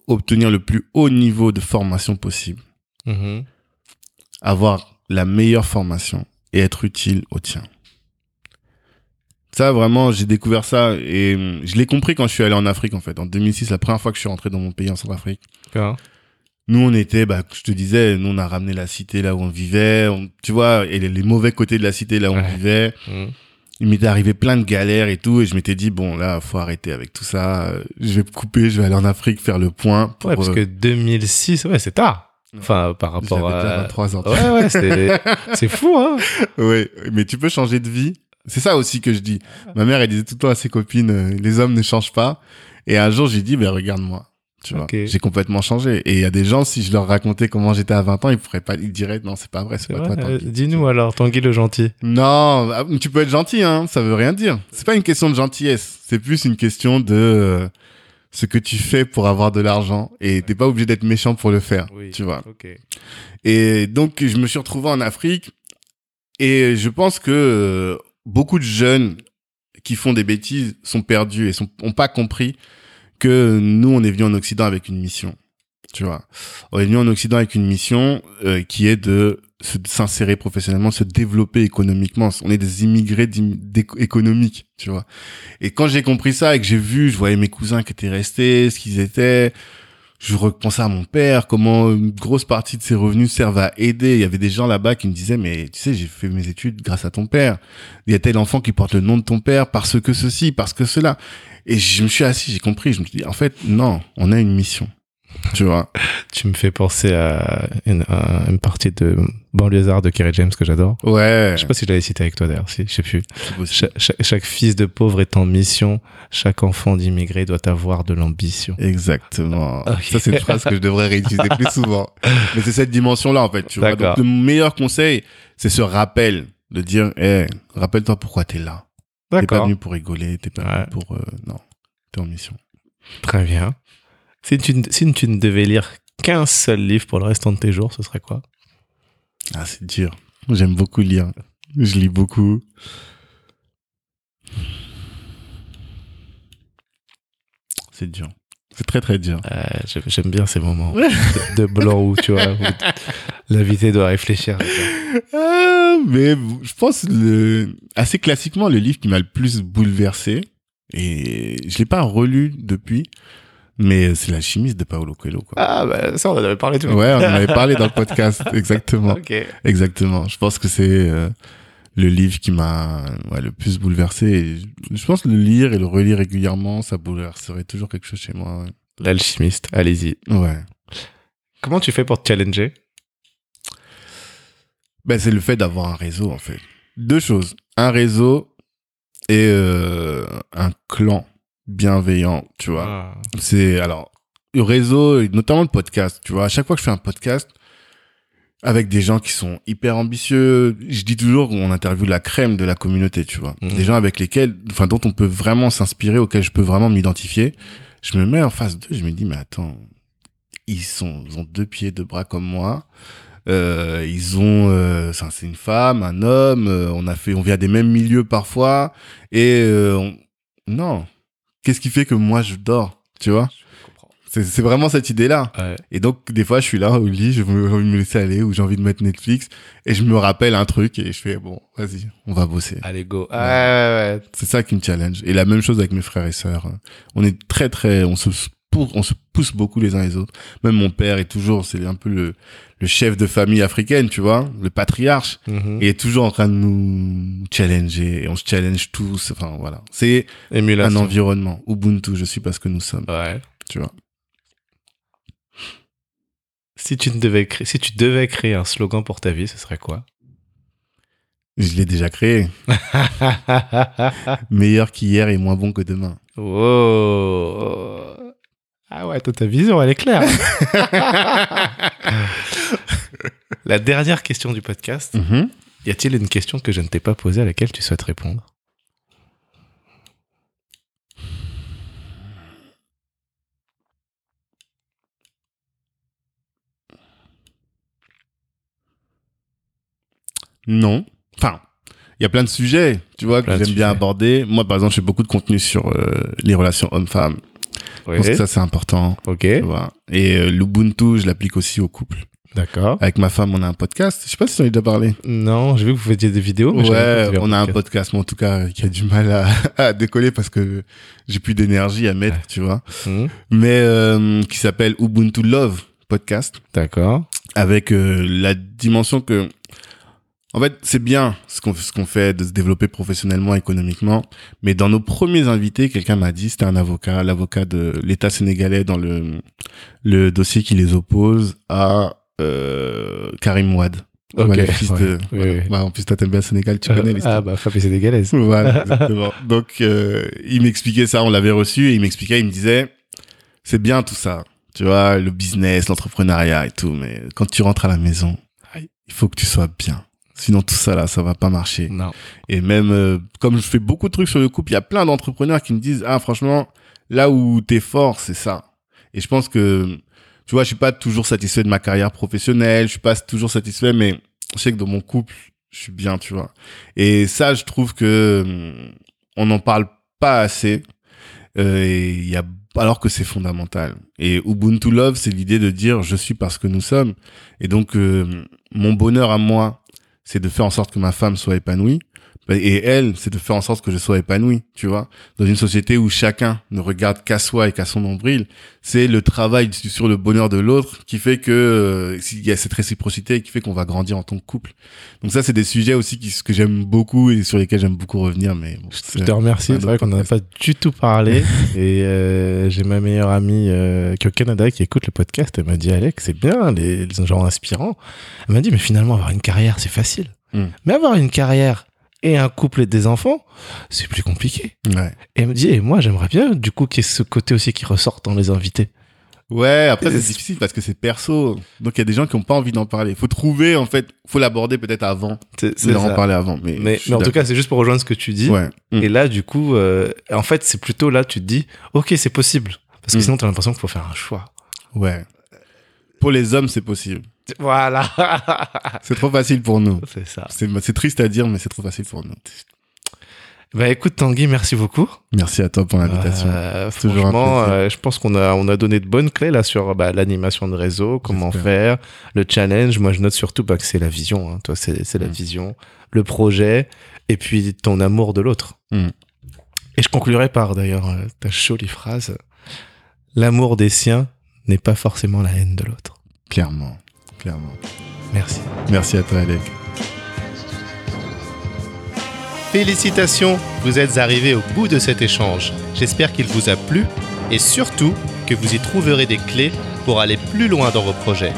obtenir le plus haut niveau de formation possible, Mhm. avoir la meilleure formation et être utile au tien. Ça, vraiment, j'ai découvert ça et hum, je l'ai compris quand je suis allé en Afrique, en fait. En 2006, la première fois que je suis rentré dans mon pays, en Centrafrique. Nous, on était, bah, je te disais, nous, on a ramené la cité là où on vivait, on- tu vois, et les, les mauvais côtés de la cité là où on vivait. Mhm. Il m'était arrivé plein de galères et tout, et je m'étais dit, bon, là, faut arrêter avec tout ça. euh, Je vais me couper, je vais aller en Afrique faire le point. Pour, Ouais, parce euh, que 2006, ouais, c'est tard. Enfin, par rapport à. 23 ans. Ouais, ouais, c'est (laughs) c'est fou, hein. Oui, mais tu peux changer de vie. C'est ça aussi que je dis. Ma mère, elle disait tout le temps à ses copines, euh, les hommes ne changent pas. Et un jour, j'ai dit, ben regarde-moi. Tu vois, j'ai complètement changé. Et il y a des gens, si je leur racontais comment j'étais à 20 ans, ils pourraient pas, ils diraient, non, c'est pas vrai, c'est C'est pas vrai, toi, euh. Dis-nous alors, Tanguy le gentil. Non, ah, tu peux être gentil, hein. Ça veut rien dire. C'est pas une question de gentillesse. C'est plus une question de euh, ce que tu fais pour avoir de l'argent. Et t'es pas obligé d'être méchant pour le faire. Tu vois. Et donc, je me suis retrouvé en Afrique. Et je pense que euh, beaucoup de jeunes qui font des bêtises sont perdus et sont, ont pas compris que nous, on est venus en Occident avec une mission. Tu vois. On est venu en Occident avec une mission euh, qui est de s'insérer professionnellement, se développer économiquement. On est des immigrés économiques, tu vois. Et quand j'ai compris ça et que j'ai vu, je voyais mes cousins qui étaient restés, ce qu'ils étaient, je repensais à mon père, comment une grosse partie de ses revenus servent à aider. Il y avait des gens là-bas qui me disaient, mais tu sais, j'ai fait mes études grâce à ton père. Il y a tel enfant qui porte le nom de ton père parce que ceci, parce que cela. Et je me suis assis, j'ai compris. Je me suis dit, en fait, non, on a une mission. Tu vois. Tu me fais penser à une, à une partie de Banlieusard de Kerry James que j'adore. Ouais. Je sais pas si je l'avais cité avec toi d'ailleurs, si, je sais plus. Cha- cha- chaque fils de pauvre est en mission, chaque enfant d'immigré doit avoir de l'ambition. Exactement. Ça, c'est une phrase que je devrais réutiliser plus souvent. (laughs) Mais c'est cette dimension-là, en fait. Tu vois. Donc, le meilleur conseil, c'est ce rappel de dire, eh, rappelle-toi pourquoi t'es là. T'es pas venu pour rigoler, t'es pas Ouais. venu pour, euh, non. T'es en mission. Très bien. Si tu, ne- si tu ne devais lire qu'un seul livre pour le restant de tes jours, ce serait quoi? Ah, c'est dur. J'aime beaucoup lire. Je lis beaucoup. C'est dur. C'est très très dur. Euh, j'aime- bien ces moments (laughs) de, de blanc où tu vois, l'invité doit réfléchir. Ah, mais je pense le, assez classiquement le livre qui m'a le plus bouleversé et je l'ai pas relu depuis, mais c'est l'alchimiste de Paolo Coelho. Quoi. Ah, bah ça, on en avait parlé tout Ouais, on en avait (laughs) parlé dans le podcast, exactement. Exactement. Je pense que c'est euh, le livre qui m'a ouais, le plus bouleversé. Et je- pense que le lire et le relire régulièrement, ça bouleverserait toujours quelque chose chez moi. L'alchimiste, allez-y. Ouais. ouais. Comment tu fais pour te challenger? Ben, c'est le fait d'avoir un réseau, en fait. Deux choses. Un réseau et euh, un clan bienveillant, tu vois. Ah. C'est alors le réseau, notamment le podcast. Tu vois, à chaque fois que je fais un podcast avec des gens qui sont hyper ambitieux, je dis toujours qu'on interviewe la crème de la communauté. Tu vois, Mhm. des gens avec lesquels, enfin, dont on peut vraiment s'inspirer, auxquels je peux vraiment m'identifier. Je me mets en face d'eux, je me dis mais attends, ils sont, ils ont deux pieds, deux bras comme moi. Euh, ils ont, euh, ça, c'est une femme, un homme. euh, on a fait, on vient des mêmes milieux parfois. Et euh, on- non, qu'est-ce qui fait que moi je dors Tu vois? C'est vraiment cette idée-là. Ouais. Et donc, des fois, je suis là au lit, je me, j'ai envie de me laisser aller ou j'ai envie de mettre Netflix et je me rappelle un truc et je fais, bon, vas-y, on va bosser. Allez, go. Ouais, ouais, ouais. C'est ça qui me challenge. Et la même chose avec mes frères et sœurs. On est très, très, on se pousse, on se pousse beaucoup les uns les autres. Même mon père est toujours, c'est un peu le, le chef de famille africaine, tu vois, le patriarche. Mhm. Il est toujours en train de nous challenger et on se challenge tous. Enfin, voilà. C'est un environnement. Ubuntu, je suis parce que nous sommes, Ouais. tu vois. Si tu, ne devais créer, si tu devais créer un slogan pour ta vie, ce serait quoi? Je l'ai déjà créé. (laughs) Meilleur qu'hier et moins bon que demain. Oh. Ah ouais, toi, ta vision, elle est claire. (laughs) La dernière question du podcast. Mhm. Y a-t-il une question que je ne t'ai pas posée à laquelle tu souhaites répondre? Non. Enfin, il y a plein de sujets, tu vois, Plein que j'aime bien aborder. Moi, par exemple, je fais beaucoup de contenu sur euh, les relations hommes-femmes. Je pense que ça, c'est important. Ok, Tu vois. Et euh, l'Ubuntu, je l'applique aussi au couple. d'accord. Avec ma femme, on a un podcast. Je sais pas si j'en ai déjà parlé. Non, j'ai vu que vous faisiez des vidéos. mais Ouais, on a un podcast. podcast, mais en tout cas, qui a du mal à, (laughs) à décoller parce que j'ai plus d'énergie à mettre, Ouais. tu vois. Hmm, Mais euh, qui s'appelle Ubuntu Love Podcast. D'accord. avec euh, la dimension que en fait c'est bien ce qu'on ce qu'on fait de se développer professionnellement économiquement mais dans nos premiers invités quelqu'un m'a dit c'était un avocat l'avocat de l'État sénégalais dans le le dossier qui les oppose à euh, Karim Ouad Ok, Voilà, le fils ouais. de Oui, oui. Bah, en plus toi t'aimes bien le Sénégal tu Euh, connais l'histoire ah bah, Fab sénégalaise. voilà, (laughs) exactement. Donc, euh, il m'expliquait ça, on l'avait reçu, et il m'expliquait, il me disait, c'est bien tout ça, tu vois, le business, l'entrepreneuriat et tout, mais quand tu rentres à la maison, il faut que tu sois bien. Sinon, tout ça là, ça va pas marcher. Non. Et même, euh, comme je fais beaucoup de trucs sur le couple, il y a plein d'entrepreneurs qui me disent, ah, franchement, là où t'es fort, c'est ça. Et je pense que, tu vois, je suis pas toujours satisfait de ma carrière professionnelle, je suis pas toujours satisfait, mais je sais que dans mon couple, je suis bien, tu vois. Et ça, je trouve que hum, on n'en parle pas assez. Euh, et il y a alors que c'est fondamental. Et Ubuntu Love, c'est l'idée de dire je suis parce que nous sommes. Et donc euh, mon bonheur à moi, c'est de faire en sorte que ma femme soit épanouie. Et elle, c'est de faire en sorte que je sois épanoui, tu vois. Dans une société où chacun ne regarde qu'à soi et qu'à son nombril, c'est le travail sur le bonheur de l'autre qui fait que euh, il y a cette réciprocité qui fait qu'on va grandir en tant que couple. Donc ça, c'est des sujets aussi qui, que j'aime beaucoup et sur lesquels j'aime beaucoup revenir. Mais bon, Je te remercie. C'est vrai qu'on n'en a pas du tout parlé. (laughs) et euh, j'ai ma meilleure amie euh, qui est au Canada qui écoute le podcast. Elle m'a dit Alex, c'est bien, les, les gens inspirants. Elle m'a dit mais finalement avoir une carrière c'est facile. Mm. Mais avoir une carrière et un couple et des enfants, c'est plus compliqué. Ouais. Et elle me dit et moi j'aimerais bien du coup qu'il y ait ce côté aussi qui ressorte dans les invités. Ouais, après c'est difficile parce que c'est perso. Donc il y a des gens qui ont pas envie d'en parler. Faut trouver en fait, faut l'aborder peut-être avant, C'est c'est en parler avant. Mais, en tout cas c'est juste pour rejoindre ce que tu dis. ouais. Mm. Et là, du coup, euh, en fait, c'est plutôt là, tu te dis, ok, c'est possible. Parce que Mm. sinon, t'as l'impression qu'il faut faire un choix. ouais. Pour les hommes, c'est possible. Voilà. (laughs) C'est trop facile pour nous. c'est ça. C'est triste à dire, mais c'est trop facile pour nous. Bah écoute, Tanguy, merci beaucoup. Merci à toi pour l'invitation. Euh, Toujours un franchement, euh, je pense qu'on a, on a donné de bonnes clés là sur bah, l'animation de réseau, comment faire, le challenge. Moi, je note surtout bah, que c'est la vision. hein. Toi, c'est c'est la Mm. vision, le projet, et puis ton amour de l'autre. Mm. Et je conclurai par d'ailleurs euh, ta jolie phrase L'amour des siens n'est pas forcément la haine de l'autre. Clairement, clairement. Merci. Merci à toi, Alec. Félicitations, vous êtes arrivés au bout de cet échange. J'espère qu'il vous a plu et surtout que vous y trouverez des clés pour aller plus loin dans vos projets.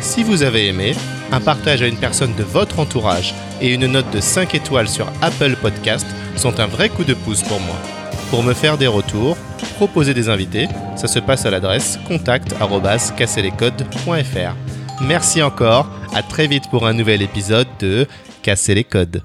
Si vous avez aimé, un partage à une personne de votre entourage et une note de 5 étoiles sur Apple Podcast sont un vrai coup de pouce pour moi. Pour me faire des retours, proposer des invités, ça se passe à l'adresse contact@casserlescodes.fr. Merci encore, à très vite pour un nouvel épisode de Casser les codes.